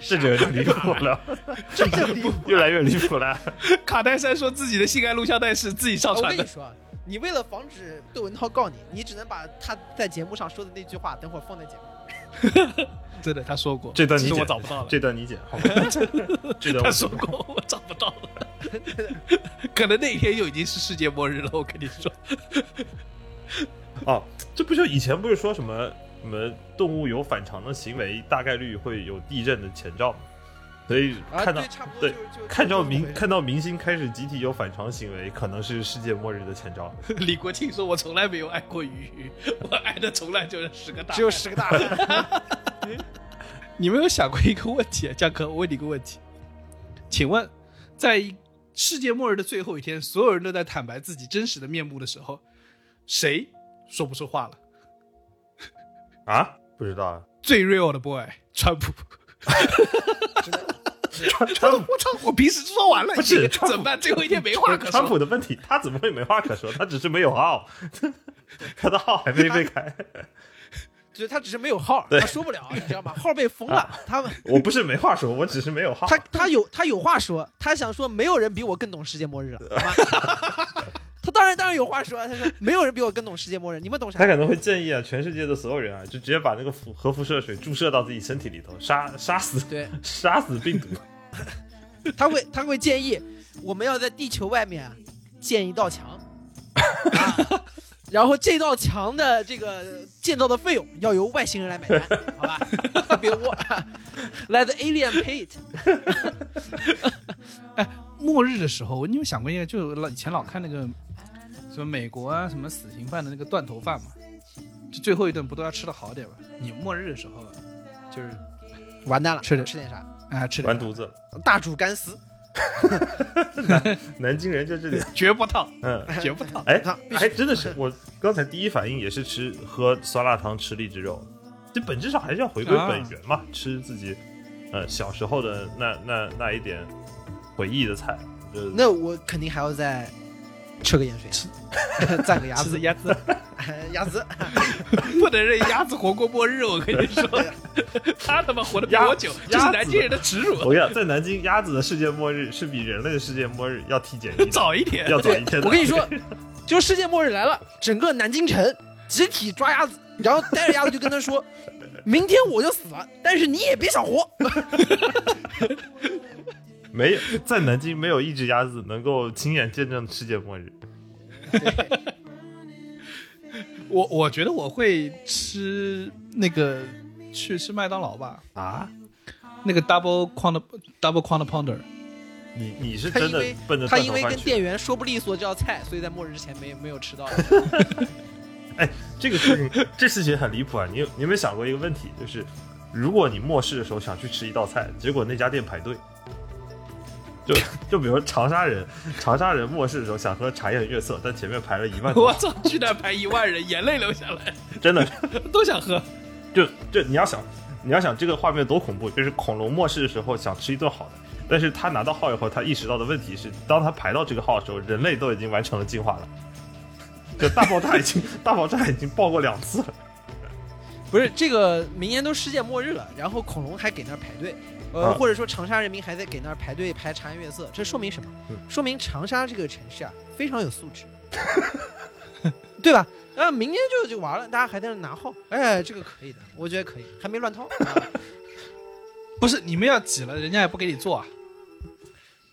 这就有点离谱了，这就离谱。越来越离谱了。卡戴珊说自己的性爱录像带是自己上传的，我跟你说，啊，你为了防止窦文涛告你，你只能把他在节目上说的那句话，等会儿放在节目。真的他说过，这段你我找不到了。这段你剪好吗？这段他我说过，我找不到了。可能那一天就已经是世界末日了。我跟你说，哦，这不就以前不是说什么什么动物有反常的行为，大概率会有地震的前兆，所以啊，看到、对，看到明看到明星开始集体有反常行为，可能是世界末日的前兆。李国庆说：“我从来没有爱过鱼，我爱的从来就是十个大。”只有十个大汉。你们有想过一个问题啊，江哥，我问你一个问题，请问，在世界末日的最后一天，所有人都在坦白自己真实的面目的时候，谁说不出话了？啊？不知道啊。最 real 的 boy，川普。川川普我操！我平时说完了，不是怎么办？最后一天没话可说川。普的问题，他怎么会没话可说？他只是没有号，他的号还没被开。就是他只是没有号，他说不了，你知道吗？号被封了，他们我不是没话说，我只是没有号。他他有他有话说，他想说没有人比我更懂世界末日了，他当然当然有话说，他说没有人比我更懂世界末日，你们懂啥他？可能会建议啊，全世界的所有人啊，就直接把那个辐核辐射水注射到自己身体里头，杀杀死对，杀死病毒。他会他会建议我们要在地球外面啊建一道墙，啊然后这道墙的这个建造的费用要由外星人来买单，好吧？别我，Let the alien pay it。哎末日的时候，你有想过一个，就老以前老看那个什么美国啊，什么死刑犯的那个断头饭嘛，就最后一顿不都要吃的好点吗？你末日的时候，就是完蛋了，吃点吃点啥？啊吃完犊子，大煮干丝，南京人就这点。绝不烫，嗯，绝不烫。哎啊必，须还真的是，我刚才第一反应也是吃喝酸辣汤吃荔枝肉，这本质上还是要回归啊本源嘛，吃自己呃小时候的那那那一点回忆的菜。就那我肯定还要再吃个盐水，蘸个鸭子，鸭子，鸭子，不能让鸭子活过末日。我跟你说，他他妈活得比鸭我久，这鸭子是南京人的耻辱。我跟你讲，在南京，鸭子的世界末日是比人类的世界末日要提前早一天，要早一天。我跟你说，就世界末日来了，整个南京城集体抓鸭子，然后带着鸭子就跟他说：“明天我就死了，但是你也别想活。没有在南京没有一只鸭子能够亲眼见证世界末日。我我觉得我会吃那个去吃麦当劳吧，啊，那个 double quant double quant pounder，你你是真的他因为奔着他因为跟店员说不利索这道菜，所以在末日之前没没有吃到。哎这个事情，这事情很离谱啊！你有你有没有想过一个问题，就是如果你末世的时候想去吃一道菜，结果那家店排队，就 就比如长沙人，长沙人末世的时候想喝茶颜悦色，但前面排了一万多，我操，居然排一万人，眼泪流下来，真的 都想喝。就就你要想，你要想这个画面多恐怖，就是恐龙末世的时候想吃一顿好的，但是他拿到号以后，他意识到的问题是，当他排到这个号的时候，人类都已经完成了进化了。就大爆炸已经大爆炸已经爆过两次了，不是这个，明年都世界末日了，然后恐龙还给那儿排队，呃，啊或者说长沙人民还在给那儿排队排茶颜悦色，这说明什么？嗯说明长沙这个城市啊非常有素质，对吧？然后明天就就完了，大家还在那拿号，哎，这个可以的，我觉得可以，还没乱套。啊 不是你们要挤了，人家也不给你做啊。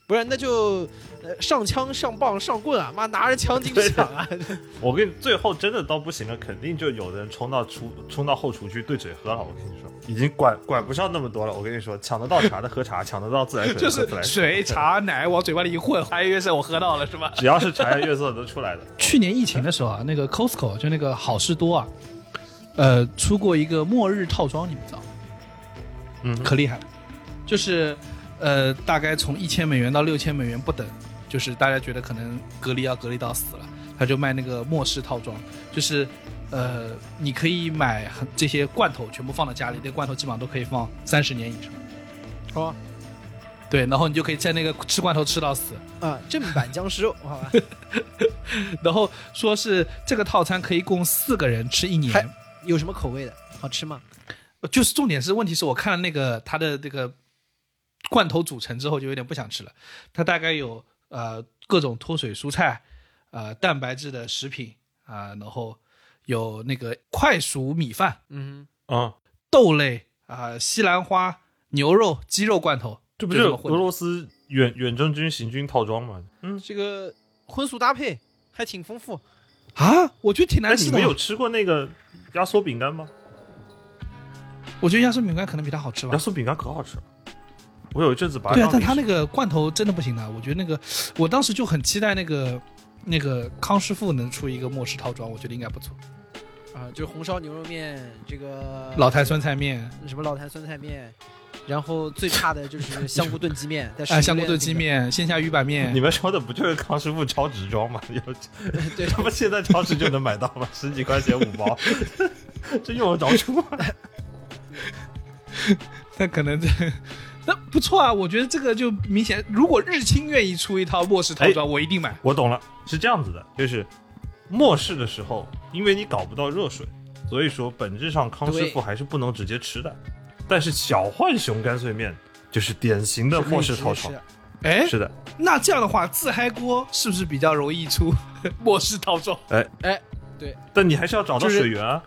不是，那就呃上枪上棒上棍啊，妈拿着枪进去抢啊！我跟你最后真的到不行了，肯定就有的人冲到厨冲到后厨去对嘴喝了。我跟你说，已经管管不上那么多了。我跟你说，抢得到茶的喝茶，抢得到自来水的 就是喝自来水、茶、奶往嘴巴里一混，还以为是我喝到了是吧？只要是茶颜悦色都出来的。去年疫情的时候啊，那个 Costco 就那个好事多啊，呃，出过一个末日套装，你们知道吗？嗯，可厉害了，就是呃，大概从一千美元到六千美元不等，就是大家觉得可能隔离要隔离到死了，他就卖那个末世套装，就是呃，你可以买很这些罐头全部放到家里，那罐头基本上都可以放三十年以上。哦对，然后你就可以在那个吃罐头吃到死，啊，正版僵尸肉，好吧？然后说是这个套餐可以供四个人吃一年，有什么口味的？好吃吗？就是重点是，问题是我看了那个他的这个罐头组成之后，就有点不想吃了。它大概有呃各种脱水蔬菜，呃蛋白质的食品啊、然后有那个快熟米饭、嗯啊，豆类啊、西兰花、牛肉、鸡肉罐头，这不就是俄罗斯远远征军行军套装吗？嗯，，这个荤素搭配还挺丰富。啊？我觉得挺哎，难吃的。你们有吃过那个压缩饼干吗？我觉得压缩饼干可能比它好吃吧压。缩饼干可好吃了，我有一阵子把它对但他那个罐头真的不行的。我觉得那个，我当时就很期待那个那个康师傅能出一个末世套装，我觉得应该不错。啊，就是红烧牛肉面，这个老坛酸菜面，什么老坛酸菜面，然后最差的就是 香菇炖鸡面，在哎，香菇炖鸡面、线下鱼板面你，们说的不就是康师傅超值装吗？有，对，他们现在超市就能买到吗？十几块钱五包，这用得着出吗？那可能这那不错啊。我觉得这个就明显，如果日清愿意出一套末世套装，我一定买。我懂了，是这样子的，就是末世的时候，因为你搞不到热水，所以说本质上康师傅还是不能直接吃的。但是小浣熊干脆面就是典型的末世套装哎，是的，那这样的话，自嗨锅是不是比较容易出 末世套装？哎哎，对，但你还是要找到水源啊。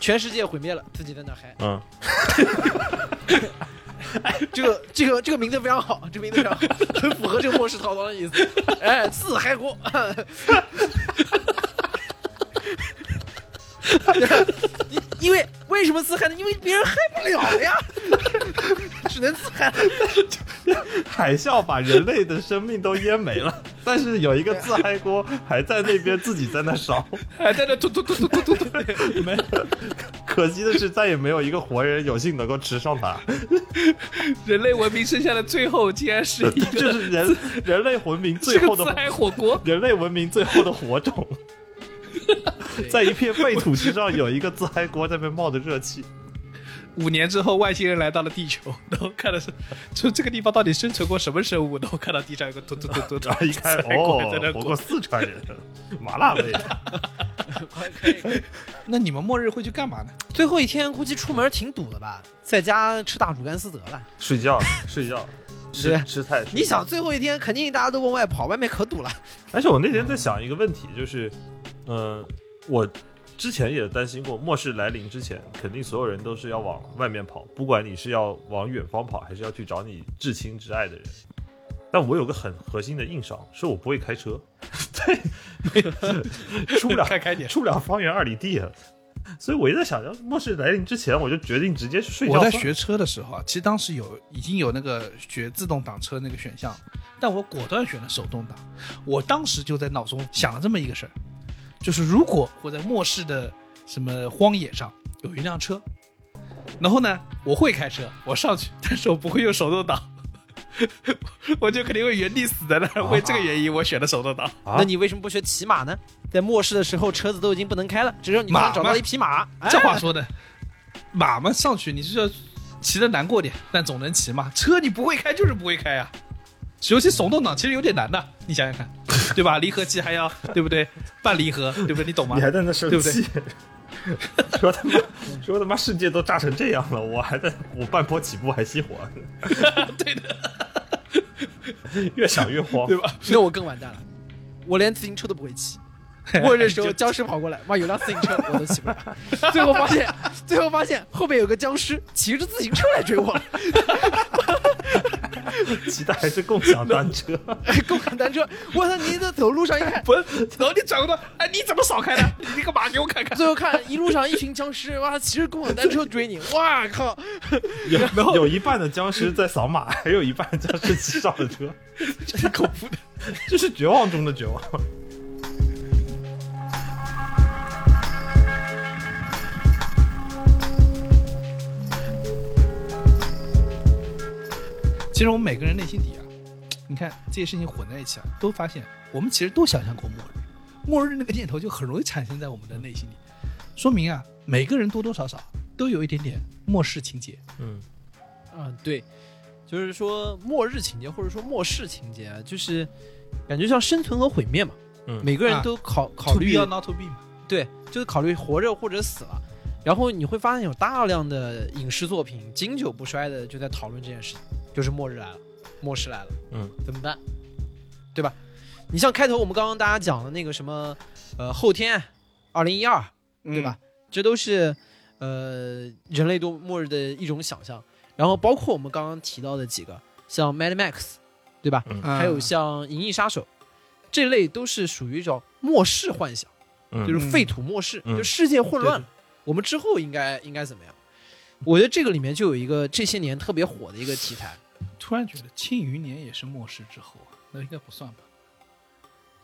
全世界毁灭了，自己在那嗨。嗯，这个这个这个名字非常好，这名字非常好，很符合这个末世套装的意思。哎，自嗨锅。因 因为为什么自嗨呢？因为别人嗨不了了呀，只能自嗨了。海啸把人类的生命都淹没了，但是有一个自嗨锅还在那边自己在那烧。还在那突突突突突突突，没可惜的是，再也没有一个活人有幸能够吃上它。人类文明剩下的最后，竟然是一这个是人人类文明最后的自嗨火锅。人类文明最后的火种，在一片废土之上有一个自嗨锅在那边冒着热气。五年之后，外星人来到了地球，然后看的是，就 这个地方到底生存过什么生物？然后看到地上有个突突突突突，然后一看，哦，活过过。四川人，麻辣味的。可以可以。那你们末日会去干嘛呢？最后一天估计出门挺堵的吧，在家吃大煮干丝得了。睡觉，睡觉，吃吃菜。你想最后一天肯定大家都往外跑，外面可堵了。而且我那天在想一个问题，就是，呃，我之前也担心过，末世来临之前，肯定所有人都是要往外面跑，不管你是要往远方跑，还是要去找你至亲至爱的人。但我有个很核心的硬伤，是我不会开车，对，出不了 开开点。出不了方圆二里地啊。所以我一直在想，要是末世来临之前，我就决定直接去睡觉。我在学车的时候啊，其实当时有已经有那个学自动挡车那个选项，但我果断选了手动挡。我当时就在脑中想了这么一个事儿，就是如果我在末世的什么荒野上有一辆车，然后呢，我会开车，我上去，但是我不会用手动挡。我就肯定会原地死在那儿。为这个原因，我选了手动挡。啊那你为什么不学骑马呢？在末世的时候，车子都已经不能开了，只有你马找到了一匹马。这哎话说的，马嘛上去你是要骑的难过点，但总能骑嘛。车你不会开就是不会开啊，尤其手动挡其实有点难的，你想想看，对吧？离合器还要对不对？半离合，对不对？你懂吗你？还在那生对不对气，说他妈说他妈世界都炸成这样了，我还在我半坡起步还熄火，对的，越想越慌对。吧？那我更完蛋了，我连自行车都不会骑。末日的时候，僵尸跑过来，妈有辆自行车我都骑不了。最后发现，最后发现后面有个僵尸骑着自行车来追我了。骑的还是共享单车。共享单车，我操！你这走路上一看，不是，然后你转过头，哎，你怎么少开的？你干嘛给我看看？最后看一路上一群僵尸，哇，骑着共享单车追你，哇靠！有有一半的僵尸在扫码，还有一半僵尸骑上了车，这是恐怖的。这是绝望中的绝望。其实我们每个人内心底啊，你看这些事情混在一起啊，都发现我们其实都想象过末日，末日那个念头就很容易产生在我们的内心里，说明啊，每个人多多少少都有一点点末世情节。嗯，嗯，对，就是说末日情节或者说末世情节啊，就是感觉像生存和毁灭嘛。嗯每个人啊都考考虑 or not to be 嘛。对，就是考虑活着或者死了。然后你会发现有大量的影视作品经久不衰的就在讨论这件事情，就是末日来了，末世来了，嗯，怎么办？对吧？你像开头我们刚刚大家讲的那个什么，呃，后天，二零一二，对吧？这都是呃人类都末日的一种想象。然后包括我们刚刚提到的几个，像 Mad Max，对吧？嗯？还有像《银翼杀手》，这类都是属于一种末世幻想。嗯就是废土末世，嗯就世界混乱我们之后应该应该怎么样？我觉得这个里面就有一个这些年特别火的一个题材突然觉得《庆余年》也是末世之后啊，那应该不算吧？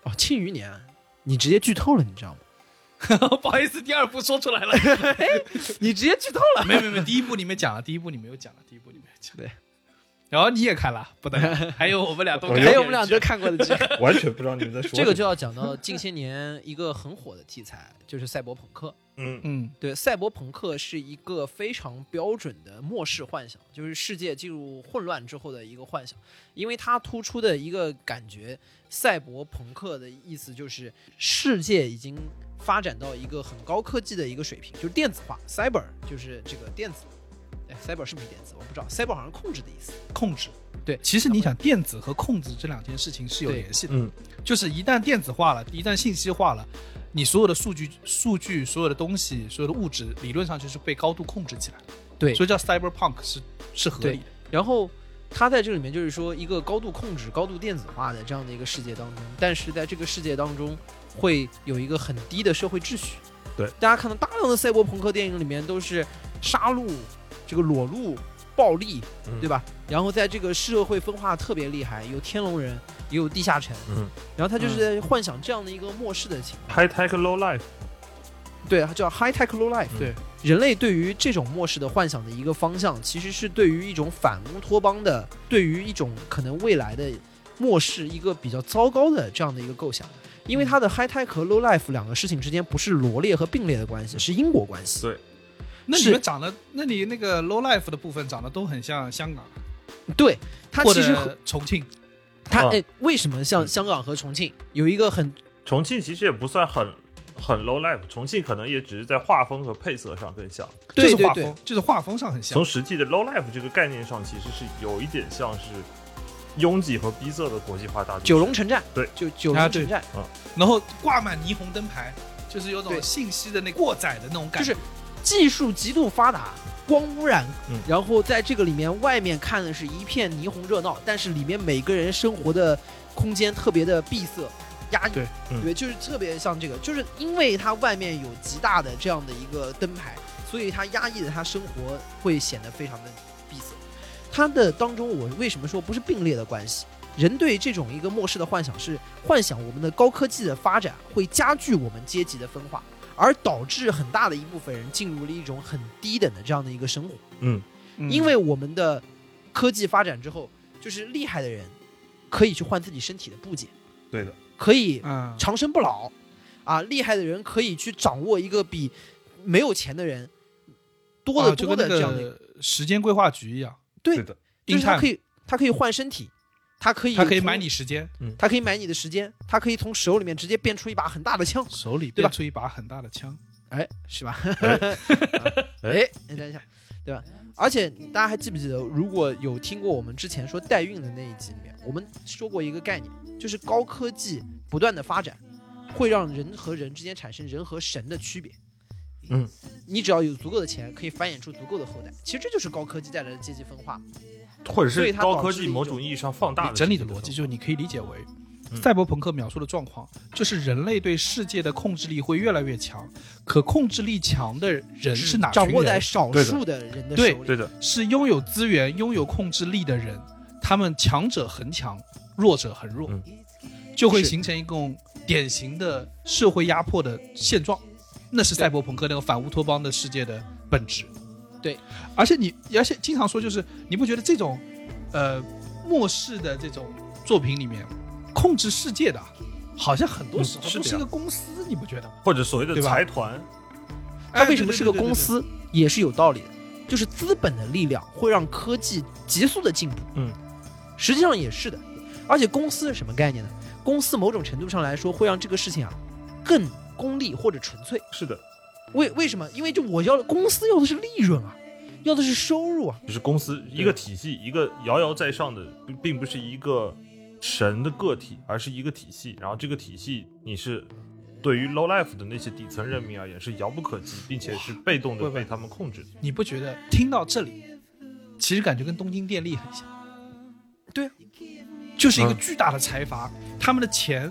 哦，《庆余年》，你直接剧透了，你知道吗？不好意思，第二部说出来了。你直接剧透了，没有没有没有，第一部里面讲了，第一部里面有讲了，第一部里面有讲。对，然后你也看了，不得了，还有我们俩都看了，还有我们俩都看过的剧。完全不知道你们在说这个就要讲到近些年一个很火的题材，就是赛博朋克。嗯嗯对，赛博朋克是一个非常标准的末世幻想，就是世界进入混乱之后的一个幻想。因为它突出的一个感觉，赛博朋克的意思就是世界已经发展到一个很高科技的一个水平，就是电子化，cyber 就是这个电子。哎，cyber 是不是电子？我不知道，cyber 好像是控制的意思。控制。对其实你想，电子和控制这两件事情是有联系的。嗯就是一旦电子化了，一旦信息化了，你所有的数据、数据、所有的东西、所有的物质，理论上就是被高度控制起来的。对所以叫 cyberpunk 是是合理的。然后它在这里面就是说一个高度控制、高度电子化的这样的一个世界当中，但是在这个世界当中会有一个很低的社会秩序。对，大家看到大量的赛博朋克电影里面都是杀戮、这个裸露、暴力，嗯对吧？然后在这个社会分化特别厉害，有天龙人，也有地下城，嗯然后他就是在幻想这样的一个末世的情况。，High Tech Low Life，对，它叫 High Tech Low Life。对，人类对于这种末世的幻想的一个方向，其实是对于一种反乌托邦的，对于一种可能未来的末世一个比较糟糕的这样的一个构想。因为它的 high tech 和 low life 两个事情之间不是罗列和并列的关系，是因果关系。对那你是们长得，那你那个 low life 的部分长得都很像香港，对，它或其实者重庆。啊它哎，为什么像香港和重庆有一个很重庆其实也不算很很 Low Life，重庆可能也只是在画风和配色上更像。对对对就是画风，就是画风上很像从。实际的 Low Life 这个概念上，其实是有一点像是拥挤和逼仄的国际化大都市。九龙城站，对，就九龙城寨，然后挂满霓虹灯牌，就是有种信息的那过载的那种感觉。就是技术极度发达，光污染，嗯然后在这个里面，外面看的是一片霓虹热闹，但是里面每个人生活的空间特别的闭塞、压抑，对嗯对，就是特别像这个，就是因为它外面有极大的这样的一个灯牌，所以它压抑的他生活会显得非常的闭塞。它的当中，我为什么说不是并列的关系？人对这种一个末世的幻想是幻想我们的高科技的发展会加剧我们阶级的分化，而导致很大的一部分人进入了一种很低等的这样的一个生活。嗯，嗯。因为我们的科技发展之后，就是厉害的人可以去换自己身体的部件，对的，可以嗯，长生不老，啊，厉害的人可以去掌握一个比没有钱的人多得多的这样的一个，时间规划局一样，对对的，就是他可以他可以换身体，他可以从它可以买你，时间，嗯他可以买你的时间，他可以从手里面直接变出一把很大的枪，手里变出一把很大的枪。哎，是吧？哎 哎，你等一下，对吧？而且大家还记不记得，如果有听过我们之前说代孕的那一集里面，我们说过一个概念，就是高科技不断的发展，会让人和人之间产生人和神的区别。嗯，你只要有足够的钱，可以繁衍出足够的后代。其实这就是高科技带来的阶级分化。或者是高科技某种意义上放大的整理的逻辑就是你可以理解为，嗯赛博朋克描述的状况就是人类对世界的控制力会越来越强，可控制力强的人是哪群掌？握在少数的人的对手里。对的，是拥有资源、拥有控制力的人，他们强者恒强，弱者恒弱，嗯就会形成一种典型的社会压迫的现状。那是赛博朋克那个反乌托邦的世界的本质。对，而且你而且经常说，就是你不觉得这种呃末世的这种作品里面，控制世界的啊，好像很多时候都是一个公司，你不觉得？吗？或者所谓的财团，它为什么是个公司，也是有道理的，就是资本的力量会让科技急速的进步。嗯，实际上也是的，而且公司是什么概念呢？公司某种程度上来说会让这个事情啊更功利或者纯粹。是的，为为什么？因为就我要的公司要的是利润啊，要的是收入啊。就是公司一个体系，一个遥遥在上的，并并不是一个神的个体，而是一个体系。然后这个体系，你是对于 low life 的那些底层人民而言是遥不可及，并且是被动的被他们控制。你不觉得听到这里，其实感觉跟东京电力很像？对啊，就是一个嗯巨大的财阀，他们的钱，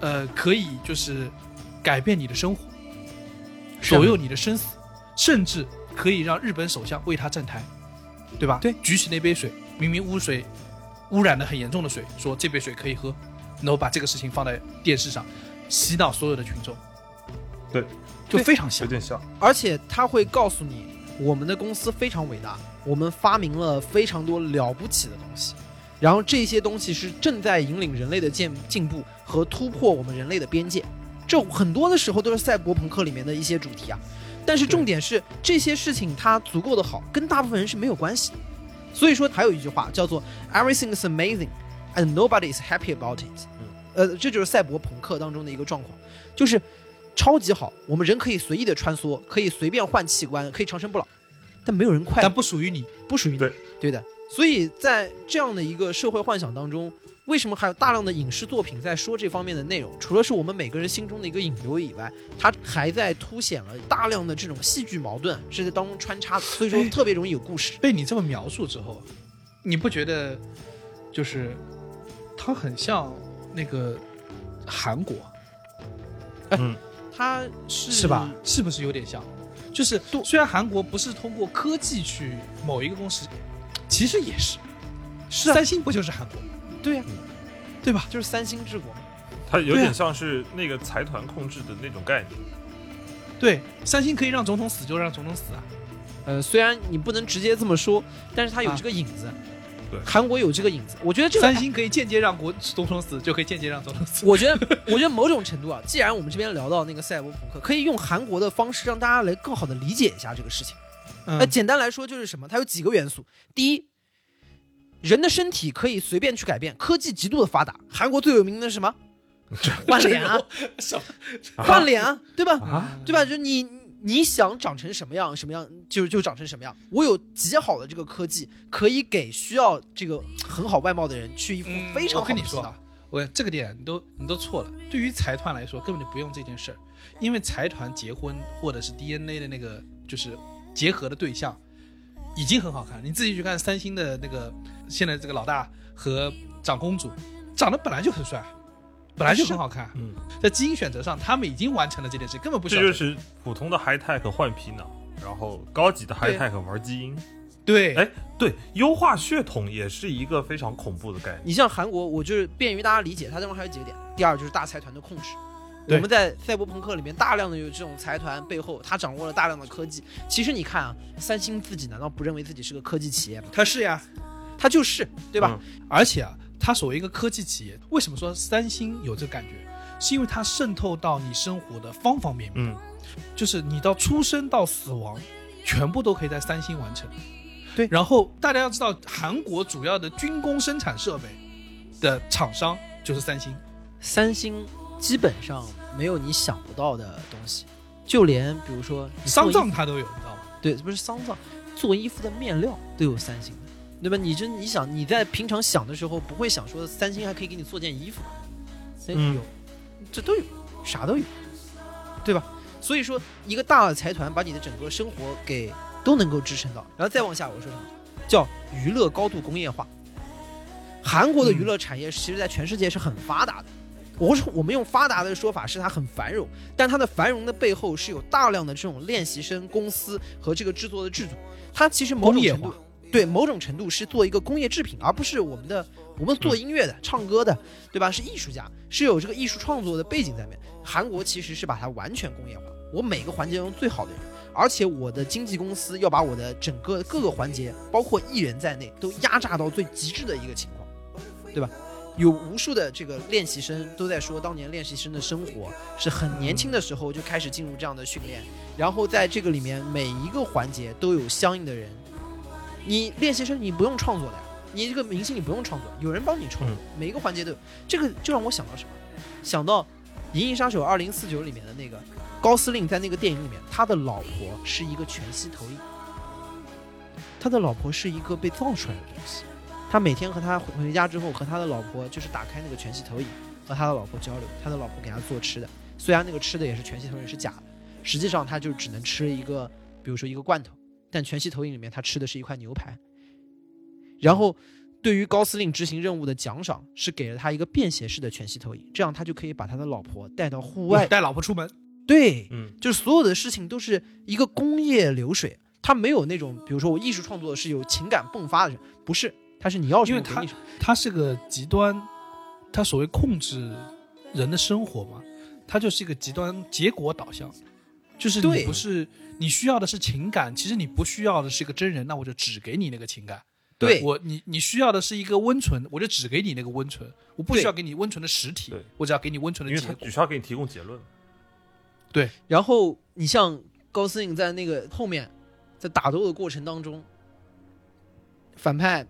呃，可以就是改变你的生活，左右你的生死，甚至可以让日本首相为他站台，对吧？对。举起那杯水，明明污水污染的很严重的水，说这杯水可以喝，然后把这个事情放在电视上，洗脑所有的群众，对，就非常像。有。点像，而且他会告诉你，我们的公司非常伟大，我们发明了非常多了不起的东西，然后这些东西是正在引领人类的进进步和突破我们人类的边界。这很多的时候都是赛博朋克里面的一些主题啊。但是重点是这些事情它足够的好，跟大部分人是没有关系的。所以说还有一句话叫做 “Everything is amazing and nobody is happy about it”。嗯呃，这就是赛博朋克当中的一个状况，就是超级好，我们人可以随意的穿梭，可以随便换器官，可以长生不老，但没有人快乐但不属于你，不属于你，对对的。所以在这样的一个社会幻想当中，为什么还有大量的影视作品在说这方面的内容？除了是我们每个人心中的一个引流以外，它还在凸显了大量的这种戏剧矛盾是在当中穿插的，所以说哎特别容易有故事。被你这么描述之后，你不觉得就是它很像那个韩国，嗯，它是是吧？？是不是有点像？就是虽然韩国不是通过科技去某一个公司，其实也是，是啊三星不就是韩国，对呀、对吧？就是三星治国嘛。它有点像是那个财团控制的那种概念。对，三星可以让总统死就让总统死啊，呃，虽然你不能直接这么说，但是它有啊这个影子。对韩国有这个影子。我觉得这个三星可以间接让国总统死，就可以间接让总统死。我觉得，我觉得某种程度啊，既然我们这边聊到那个赛博朋克，可以用韩国的方式让大家来更好的理解一下这个事情。嗯那、简单来说就是什么？它有几个元素。第一，人的身体可以随便去改变，科技极度的发达。韩国最有名的是什么？换脸啊，什么换脸啊，对吧？啊，对吧？就你你想长成什么样，什么样就就长成什么样。我有极好的这个科技，可以给需要这个很好外貌的人去一副嗯非常好的我跟你说啊。，我这个点你都你都错了。对于财团来说，根本就不用这件事儿，因为财团结婚或者是 DNA 的那个就是结合的对象已经很好看。你自己去看三星的那个现在这个老大和长公主，长得本来就很帅，本来就很好看。嗯，在基因选择上，他们已经完成了这件事，根本不需要这就是普通的 high tech 换皮囊，然后高级的 high 对 tech 玩基因。对。哎，对，优化血统也是一个非常恐怖的概念。你像韩国，我就是便于大家理解，它当中还有几个点。第二就是大财团的控制。对我们在赛博朋克里面大量的有这种财团背后，他掌握了大量的科技。其实你看啊，三星自己难道不认为自己是个科技企业吗？他是呀，他就是，对吧？而且啊，它所谓一个科技企业，为什么说三星有这个感觉？是因为它渗透到你生活的方方面面，嗯，就是你到出生到死亡，全部都可以在三星完成。对然后大家要知道，韩国主要的军工生产设备的厂商就是三星。三星基本上没有你想不到的东西，就连比如说丧葬它都有，你知道吗？对，不是丧葬，做衣服的面料都有三星的，对吧？你真你想你在平常想的时候，不会想说三星还可以给你做件衣服吧？哎嗯有，这都有，啥都有，对吧？所以说，一个大的财团把你的整个生活给都能够支撑到，然后再往下，我说什么？叫娱乐高度工业化。韩国的娱乐产业其实在全世界是很发达的。我说我们用发达的说法是它很繁荣，但它的繁荣的背后是有大量的这种练习生公司和这个制作的制度。它其实某种程度对某种程度是做一个工业制品，而不是我们的我们做音乐的、唱歌的，对吧？是艺术家，是有这个艺术创作的背景在面。韩国其实是把它完全工业化，我每个环节用最好的人，而且我的经纪公司要把我的整个各个环节，包括艺人在内，都压榨到最极致的一个情况，对吧？有无数的这个练习生都在说，当年练习生的生活是很年轻的时候就开始进入这样的训练，然后在这个里面每一个环节都有相应的人。你练习生你不用创作的呀，你这个明星你不用创作，有人帮你创作，每一个环节都有。这个就让我想到什么？想到《银翼杀手二零四九》里面的那个高司令，在那个电影里面，他的老婆是一个全息投影，他的老婆是一个被造出来的东西。他每天和他回回家之后，和他的老婆就是打开那个全息投影，和他的老婆交流。他的老婆给他做吃的，虽然那个吃的也是全息投影是假的，实际上他就只能吃一个，比如说一个罐头，但全息投影里面他吃的是一块牛排。然后，对于高司令执行任务的奖赏是给了他一个便携式的全息投影，这样他就可以把他的老婆带到户外。带老婆出门，对，嗯，就是所有的事情都是一个工业流水，他没有那种，比如说我艺术创作是有情感迸发的，不是，他是你要什因为它么给你什么它是个极端，他所谓控制人的生活嘛，他就是一个极端结果导向，就是你对不是你需要的是情感，其实你不需要的是一个真人，那我就只给你那个情感。对我你你需要的是一个温存，我就只给你那个温存，我不需要给你温存的实体，我只要给你温存因为他的结果只。需要给你提供结论。对然后你像高司令在那个后面，在打斗的过程当中，反派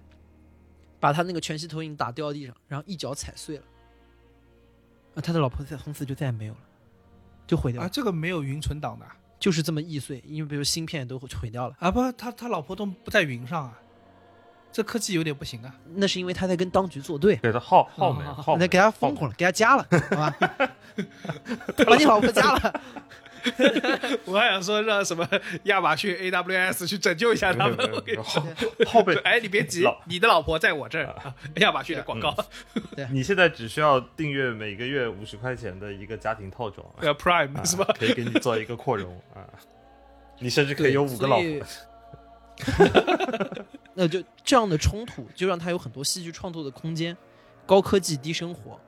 把他那个全息投影打掉地上，然后一脚踩碎了，啊，他的老婆在从此就再也没有了，就毁掉了，啊，这个没有云存档的就是这么易碎，因为比如芯片都毁掉了，啊，不，他他老婆都不在云上啊，这科技有点不行啊。那是因为他在跟当局作对。给他号号没哦耗没，那给他封口了，给他加了，好吧？把你老婆加了，我还想说让什么亚马逊 AWS 去拯救一下他们。我跟你说，耗费。哎，你别急，你的老婆在我这儿。啊 亚马逊的广告，你现在只需要订阅每个月五十块钱的一个家庭套装，呃，Prime 是吧？可以给你做一个扩容啊。你甚至可以有五个老婆。那就这样的冲突，就让他有很多戏剧创作的空间。高科技低生活，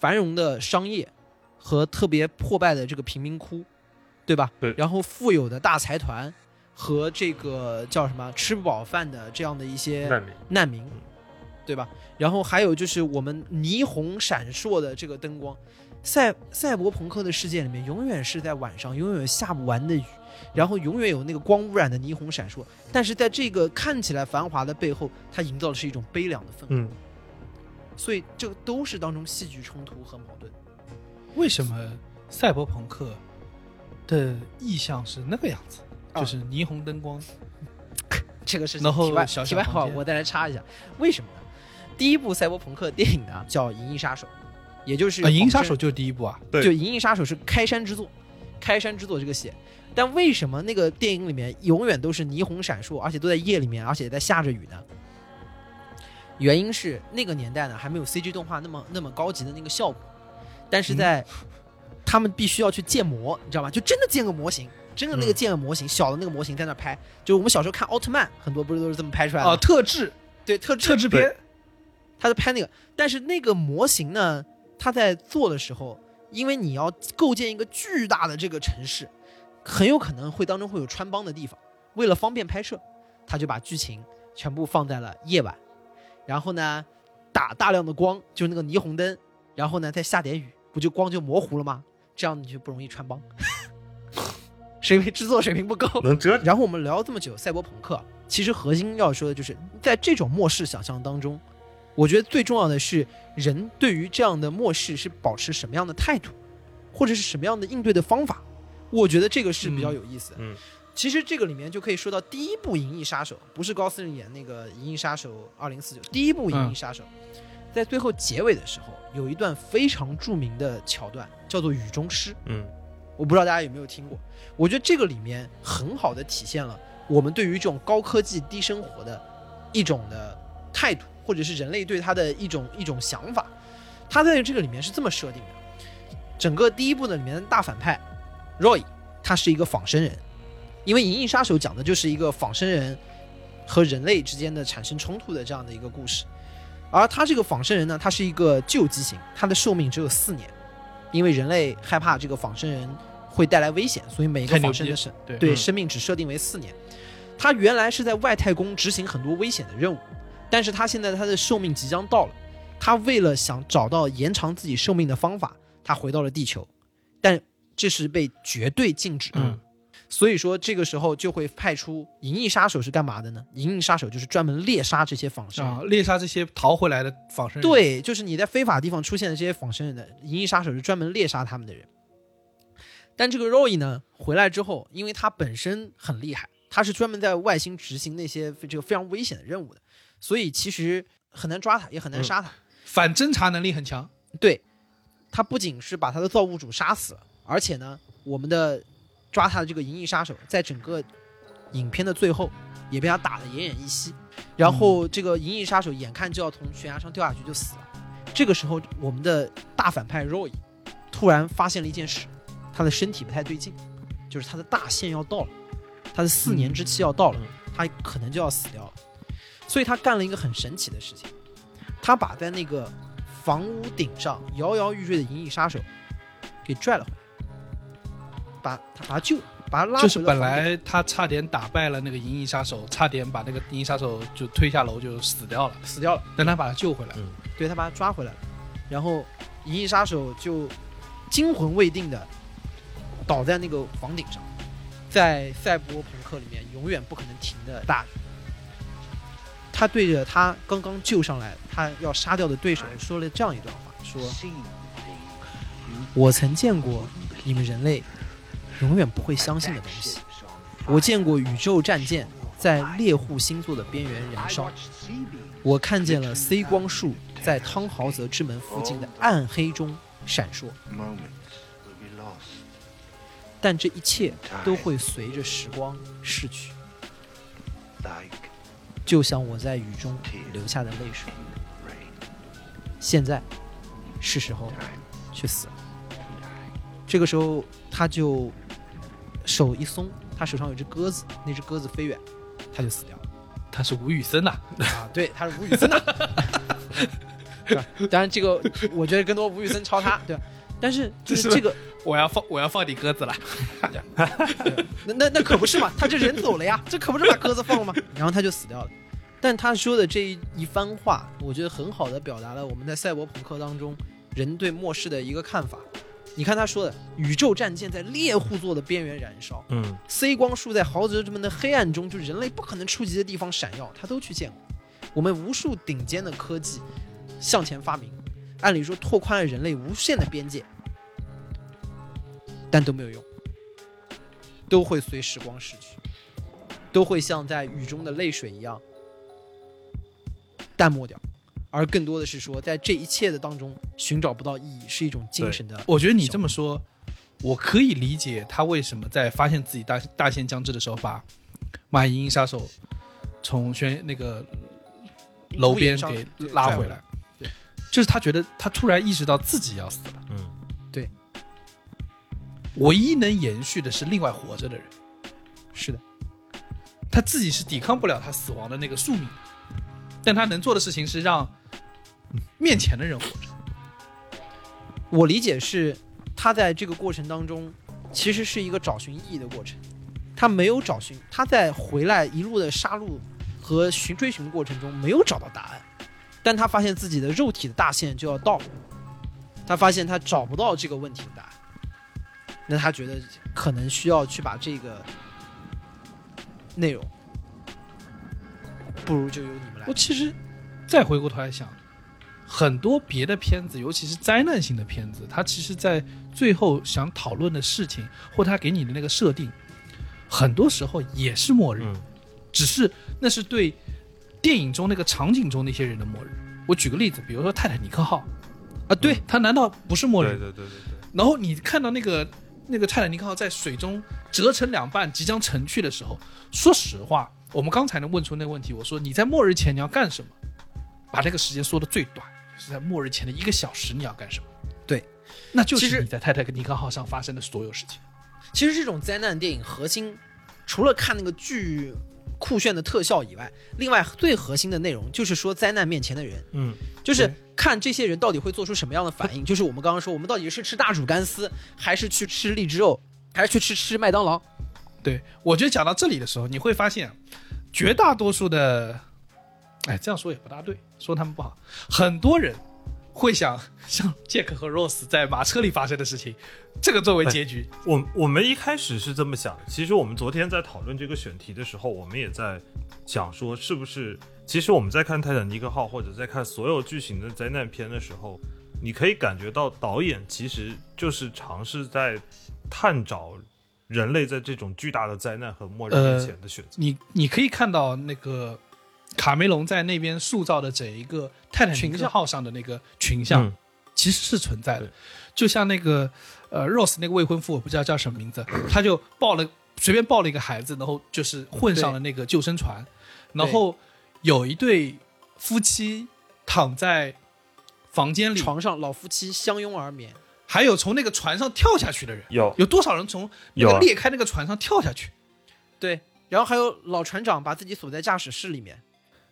繁荣的商业和特别破败的这个贫民窟，对吧？对然后富有的大财团和这个叫什么吃不饱饭的这样的一些难民，难民，对吧？然后还有就是我们霓虹闪烁的这个灯光，赛赛博朋克的世界里面，永远是在晚上，永远有下不完的雨，然后永远有那个光污染的霓虹闪烁。但是在这个看起来繁华的背后，它营造的是一种悲凉的氛围。嗯，所以这个都是当中戏剧冲突和矛盾。为什么赛博朋克的意象是那个样子？啊就是霓虹灯光。这个是然后题外小小题外话，我再来插一下，为什么呢？第一部赛博朋克电影呢叫《银翼杀手》，也就是啊，《银翼杀手》就是第一部啊。对就《银翼杀手》是开山之作，开山之作这个戏。但为什么那个电影里面永远都是霓虹闪烁，而且都在夜里面，而且在下着雨呢？原因是那个年代呢还没有 CG 动画那么那么高级的那个效果，但是在、他们必须要去建模，你知道吗？就真的建个模型，真的那个嗯建个模型，小的那个模型在那拍。就我们小时候看奥特曼，很多不是都是这么拍出来的吗？哦，特制对，特制特制片，他在拍那个，但是那个模型呢，他在做的时候，因为你要构建一个巨大的这个城市，很有可能会当中会有穿帮的地方。为了方便拍摄，他就把剧情全部放在了夜晚，然后呢，打大量的光，就是那个霓虹灯，然后呢再下点雨，不就光就模糊了吗？这样你就不容易穿帮，是因为制作水平不够。能遮 然后我们聊了这么久赛博朋克，其实核心要说的就是，在这种末世想象当中，我觉得最重要的是人对于这样的末世是保持什么样的态度，或者是什么样的应对的方法。我觉得这个是比较有意思的。嗯，其实这个里面就可以说到第一部《银翼杀手》，不是高司令演那个《银翼杀手二零四九》，第一部《银翼杀手》在最后结尾的时候有一段非常著名的桥段，叫做雨中诗。嗯，我不知道大家有没有听过。我觉得这个里面很好的体现了我们对于这种高科技低生活的一种的态度，或者是人类对他的一种一种想法。他在这个里面是这么设定的：整个第一部的里面的大反派 Roy，他是一个仿生人，因为《银翼杀手》讲的就是一个仿生人和人类之间的产生冲突的这样的一个故事。而他这个仿生人呢，他是一个旧机型，他的寿命只有四年，因为人类害怕这个仿生人会带来危险，所以每一个仿生的生对生命只设定为四年。他原来是在外太空执行很多危险的任务，但是他现在他的寿命即将到了，他为了想找到延长自己寿命的方法，他回到了地球，但这是被绝对禁止的。嗯所以说这个时候就会派出银翼杀手是干嘛的呢？银翼杀手就是专门猎杀这些仿生人。啊，猎杀这些逃回来的仿生人。，对，就是你在非法地方出现的这些仿生人的银翼杀手是专门猎杀他们的人。但这个 Roy 呢，回来之后，因为他本身很厉害，他是专门在外星执行那些这个非常危险的任务的，所以其实很难抓他，也很难杀他。反侦查能力很强。对，他不仅是把他的造物主杀死了，而且呢，我们的抓他的这个银翼杀手，在整个影片的最后也被他打得奄奄一息。然后这个银翼杀手眼看就要从悬崖上掉下去就死了，这个时候我们的大反派 Roy 突然发现了一件事，他的身体不太对劲，就是他的大限要到了，他的四年之期要到了，嗯他可能就要死掉了。所以他干了一个很神奇的事情，他把在那个房屋顶上摇摇欲坠的银翼杀手给拽了回来，把他把他救，把他拉就是本来他差点打败了那个银翼杀手，差点把那个银翼杀手就推下楼就死掉了，死掉了，但他把他救回来了。对他把他抓回来了，然后银翼杀手就惊魂未定的倒在那个房顶上，在赛博朋克里面永远不可能停的大雨。他对着他刚刚救上来，他要杀掉的对手说了这样一段话：说，我曾见过你们人类永远不会相信的东西。我见过宇宙战舰在猎户星座的边缘燃烧，我看见了 C 光束在汤豪泽之门附近的暗黑中闪烁，但这一切都会随着时光逝去，就像我在雨中流下的泪水。现在是时候去死了。这个时候，他就手一松，他手上有只鸽子，那只鸽子飞远，他就死掉了。他是吴宇森呐、啊，对，他是吴宇森呐、对吧？当然，这个我觉得更多吴宇森抄他，对吧？但是就是这是这个，我要放我要放你鸽子了。那那那可不是嘛，他这人走了呀，这可不是把鸽子放了吗？然后他就死掉了。但他说的这一一番话，我觉得很好的表达了我们在赛博朋克当中人对末世的一个看法。你看他说的，宇宙战舰在猎户座的边缘燃烧嗯，C 光束在豪泽之门的黑暗中，就人类不可能触及的地方闪耀，他都去见过。我们无数顶尖的科技向前发明，按理说拓宽了人类无限的边界，但都没有用，都会随时光逝去，都会像在雨中的泪水一样淡漠掉。而更多的是说，在这一切的当中寻找不到意义，是一种精神的。我觉得你这么说，我可以理解他为什么在发现自己大大限将至的时候，把马银翼杀手从悬那个楼边上给拉回来。对，就是他觉得他突然意识到自己要死了，嗯对唯一能延续的是另外活着的人，是的，他自己是抵抗不了他死亡的那个宿命，但他能做的事情是让面前的人活着。我理解是，他在这个过程当中，其实是一个找寻意义的过程。他没有找寻，他在回来一路的杀戮和寻追寻的过程中没有找到答案，但他发现自己的肉体的大限就要到了，他发现他找不到这个问题的答案，那他觉得可能需要去把这个内容，不如就由你们来我。其实再回过头来想，很多别的片子，尤其是灾难性的片子，它其实在最后想讨论的事情，或它给你的那个设定，很多时候也是末日，嗯只是那是对电影中那个场景中那些人的末日。我举个例子，比如说泰坦尼克号，啊，对，它难道不是末日？对对对对对，然后你看到那个那个泰坦尼克号在水中折成两半，即将沉去的时候，说实话，我们刚才能问出那个问题，我说你在末日前你要干什么？把这个时间缩的最短，就是在末日前的一个小时你要干什么？对，那就是你在泰坦尼克号上发生的所有事情。其实这种灾难电影核心，除了看那个巨酷炫的特效以外，另外最核心的内容就是说灾难面前的人，嗯，就是看这些人到底会做出什么样的反应。就是我们刚刚说，我们到底是吃大煮干丝，还是去吃荔枝肉，还是去吃吃麦当劳？对我觉得讲到这里的时候，你会发现，绝大多数的，哎，这样说也不大对，说他们不好，很多人会想 像杰克和 Rose 在马车里发生的事情，这个作为结局。我我们一开始是这么想的，其实我们昨天在讨论这个选题的时候，我们也在想说，是不是其实我们在看《泰坦尼克号》或者在看所有剧情的灾难片的时候，你可以感觉到导演其实就是尝试在探找人类在这种巨大的灾难和末日面前的选择。你你可以看到那个卡梅隆在那边塑造的整一个泰坦尼克号上的那个群像，嗯。其实是存在的对。就像那个呃 Rose 那个未婚夫，我不知道叫什么名字，他就抱了随便抱了一个孩子，然后就是混上了那个救生船，然后有一对夫妻躺在房间里，床上老夫妻相拥而眠，还有从那个船上跳下去的人，有。有多少人从那个裂开那个船上跳下去？对，然后还有老船长把自己锁在驾驶室里面，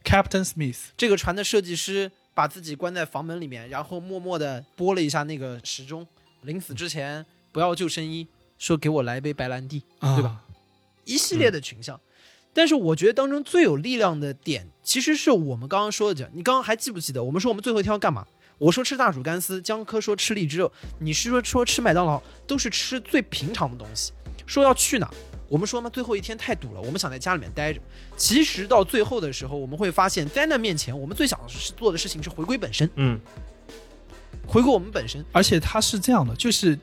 ？Captain Smith，这个船的设计师把自己关在房门里面，然后默默地拨了一下那个时钟，临死之前不要救生衣，说给我来一杯白兰地，对吧？啊？一系列的群像。但是我觉得当中最有力量的点，其实是我们刚刚说的讲。你刚刚还记不记得？我们说我们最后一天要干嘛？我说吃大煮干丝，江科说吃荔枝肉，你是说说吃麦当劳，都是吃最平常的东西。说要去哪？我们说嘛，最后一天太堵了，我们想在家里面待着。其实到最后的时候，我们会发现，灾难面前，我们最想是做的事情是回归本身，嗯，回归我们本身。而且它是这样的，就是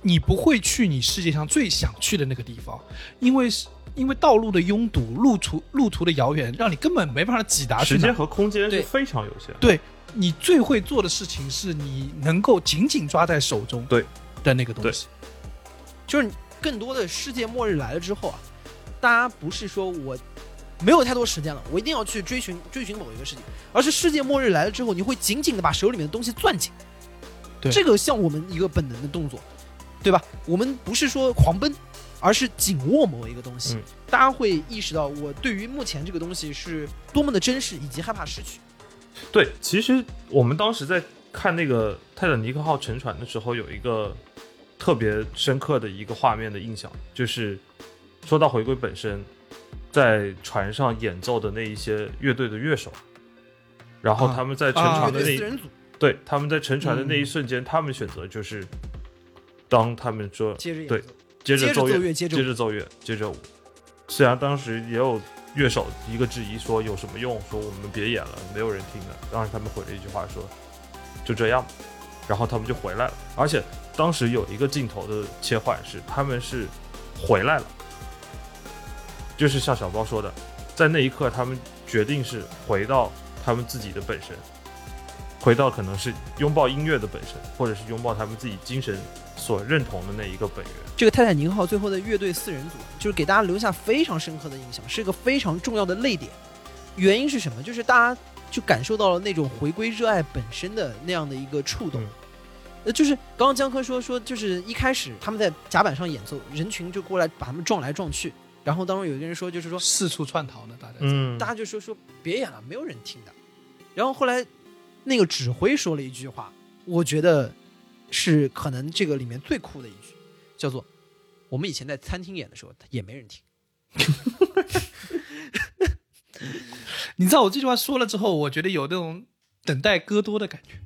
你不会去你世界上最想去的那个地方，因为是因为道路的拥堵、路途路途的遥远，让你根本没办法挤达去时间和空间是非常有限。对你最会做的事情是你能够紧紧抓在手中对的那个东西。就是更多的世界末日来了之后啊，大家不是说我没有太多时间了，我一定要去追寻追寻某一个事情，而是世界末日来了之后，你会紧紧的把手里面的东西攥紧。对这个像我们一个本能的动作，对吧？我们不是说狂奔，而是紧握某一个东西。嗯大家会意识到，我对于目前这个东西是多么的珍视，以及害怕失去。对，其实我们当时在看那个泰坦尼克号沉船的时候，有一个特别深刻的一个画面的印象，就是说到回归本身，在船上演奏的那一些乐队的乐手，然后啊他们在沉啊船的那一、对他们在沉船的那一嗯瞬间，他们选择就是当他们说对接着演奏，接着奏接着奏乐接着奏乐，接着舞。虽然当时也有乐手一个质疑说有什么用，说我们别演了，没有人听的。当时他们回了一句话说，就这样吧，然后他们就回来了。而且当时有一个镜头的切换是他们是回来了，就是像小包说的，在那一刻他们决定是回到他们自己的本身。回到可能是拥抱音乐的本身，或者是拥抱他们自己精神所认同的那一个本源。这个泰坦尼克号最后的乐队四人组，就是给大家留下非常深刻的印象，是一个非常重要的泪点。原因是什么？就是大家就感受到了那种回归热爱本身的那样的一个触动。嗯呃，就是刚刚江科说说，就是一开始他们在甲板上演奏，人群就过来把他们撞来撞去，然后当中有一个人说，就是说四处窜逃呢，大家。嗯大家就说说别演了，没有人听的。然后后来那个指挥说了一句话，我觉得是可能这个里面最酷的一句，叫做“我们以前在餐厅演的时候也没人听 你知道我这句话说了之后，我觉得有那种等待戈多的感觉。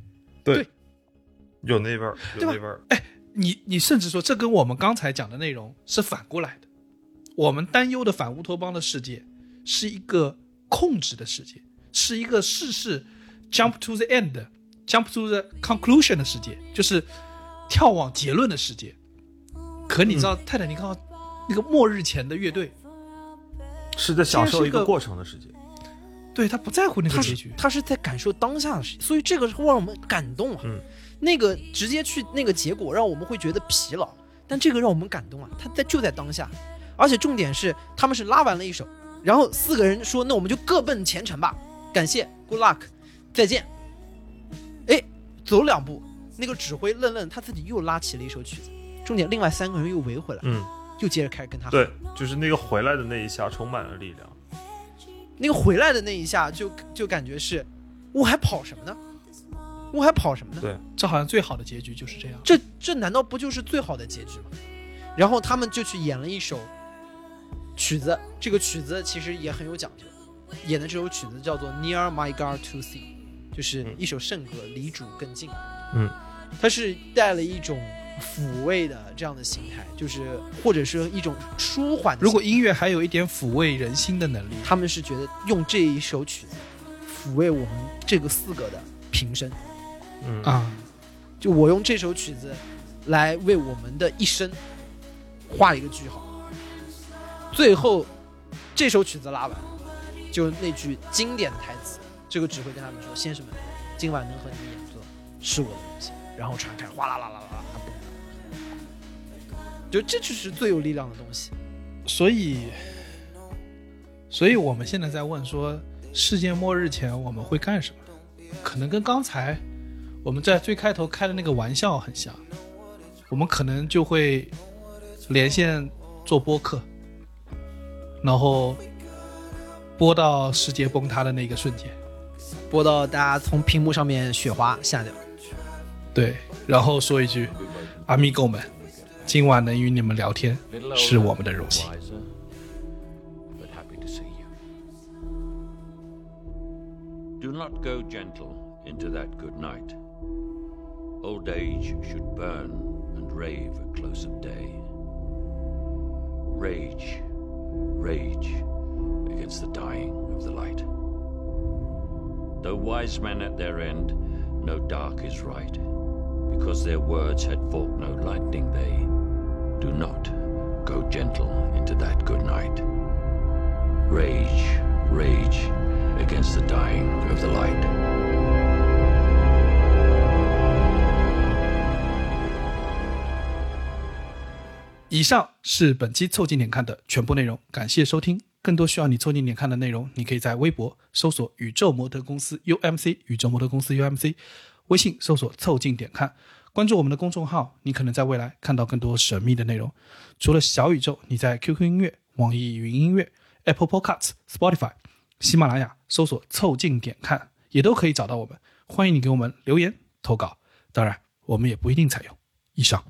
有那味儿，有那味儿。哎你你甚至说，这跟我们刚才讲的内容是反过来的。我们担忧的反乌托邦的世界是一个控制的世界，是一个事事 jump to the end、jump to the conclusion 的世界，就是跳往结论的世界。可你知道，泰坦尼克号那个末日前的乐队，是在享受一个过程的世界。对他不在乎那”，个结局。他是在感受当下的事情，所以这个会让我们感动啊。嗯那个直接去那个结果，让我们会觉得疲劳，但这个让我们感动啊，他在就在当下，而且重点是他们是拉完了一首，然后四个人说：“那我们就各奔前程吧，感谢，good luck，再见。”哎，走两步，那个指挥愣愣，他自己又拉起了一首曲子。重点，另外三个人又围回来，嗯，又接着开始跟他对，就是那个回来的那一下充满了力量。那个回来的那一下就就感觉是，我还跑什么呢？我还跑什么呢？对这好像最好的结局就是这样。这这难道不就是最好的结局吗？然后他们就去演了一首曲子，这个曲子其实也很有讲究。演的这首曲子叫做《Near My God to See》，就是一首圣歌，离主更近。嗯，它是带了一种抚慰的这样的形态，就是或者是一种舒缓。如果音乐还有一点抚慰人心的能力，他们是觉得用这一首曲子抚慰我们这个四个的平生，嗯啊，就我用这首曲子来为我们的一生画一个句号。最后，这首曲子拉完，就那句经典的台词，这个指挥跟他们说：“先生们，今晚能和你们演奏是我的荣幸。”然后传开哗啦啦啦啦啦，就这就是最有力量的东西。所以，所以我们现在在问说，世界末日前我们会干什么？可能跟刚才我们在最开头开的那个玩笑很像，我们可能就会连线做播客，然后播到世界崩塌的那个瞬间，播到大家从屏幕上面雪花下掉。对，然后说一句，阿米狗们，今晚能与你们聊天是我们的荣幸。Do not go gentle into that good night. Old age should burn and rave at close of day. Rage, rage against the dying of the light. Though wise men at their end know dark is right, because their words had forked no lightning, they do not go gentle into that good night. Rage, rage against the dying of the light. 以上是本期凑近点看的全部内容，感谢收听。更多需要你凑近点看的内容，你可以在微博搜索“宇宙模特公司 UMC”，宇宙模特公司 UMC，微信搜索“凑近点看”，关注我们的公众号，你可能在未来看到更多神秘的内容。除了小宇宙，你在 QQ 音乐、网易云音乐、Apple Podcasts、Spotify、喜马拉雅搜索“凑近点看”，也都可以找到我们。欢迎你给我们留言投稿，当然我们也不一定采用。以上。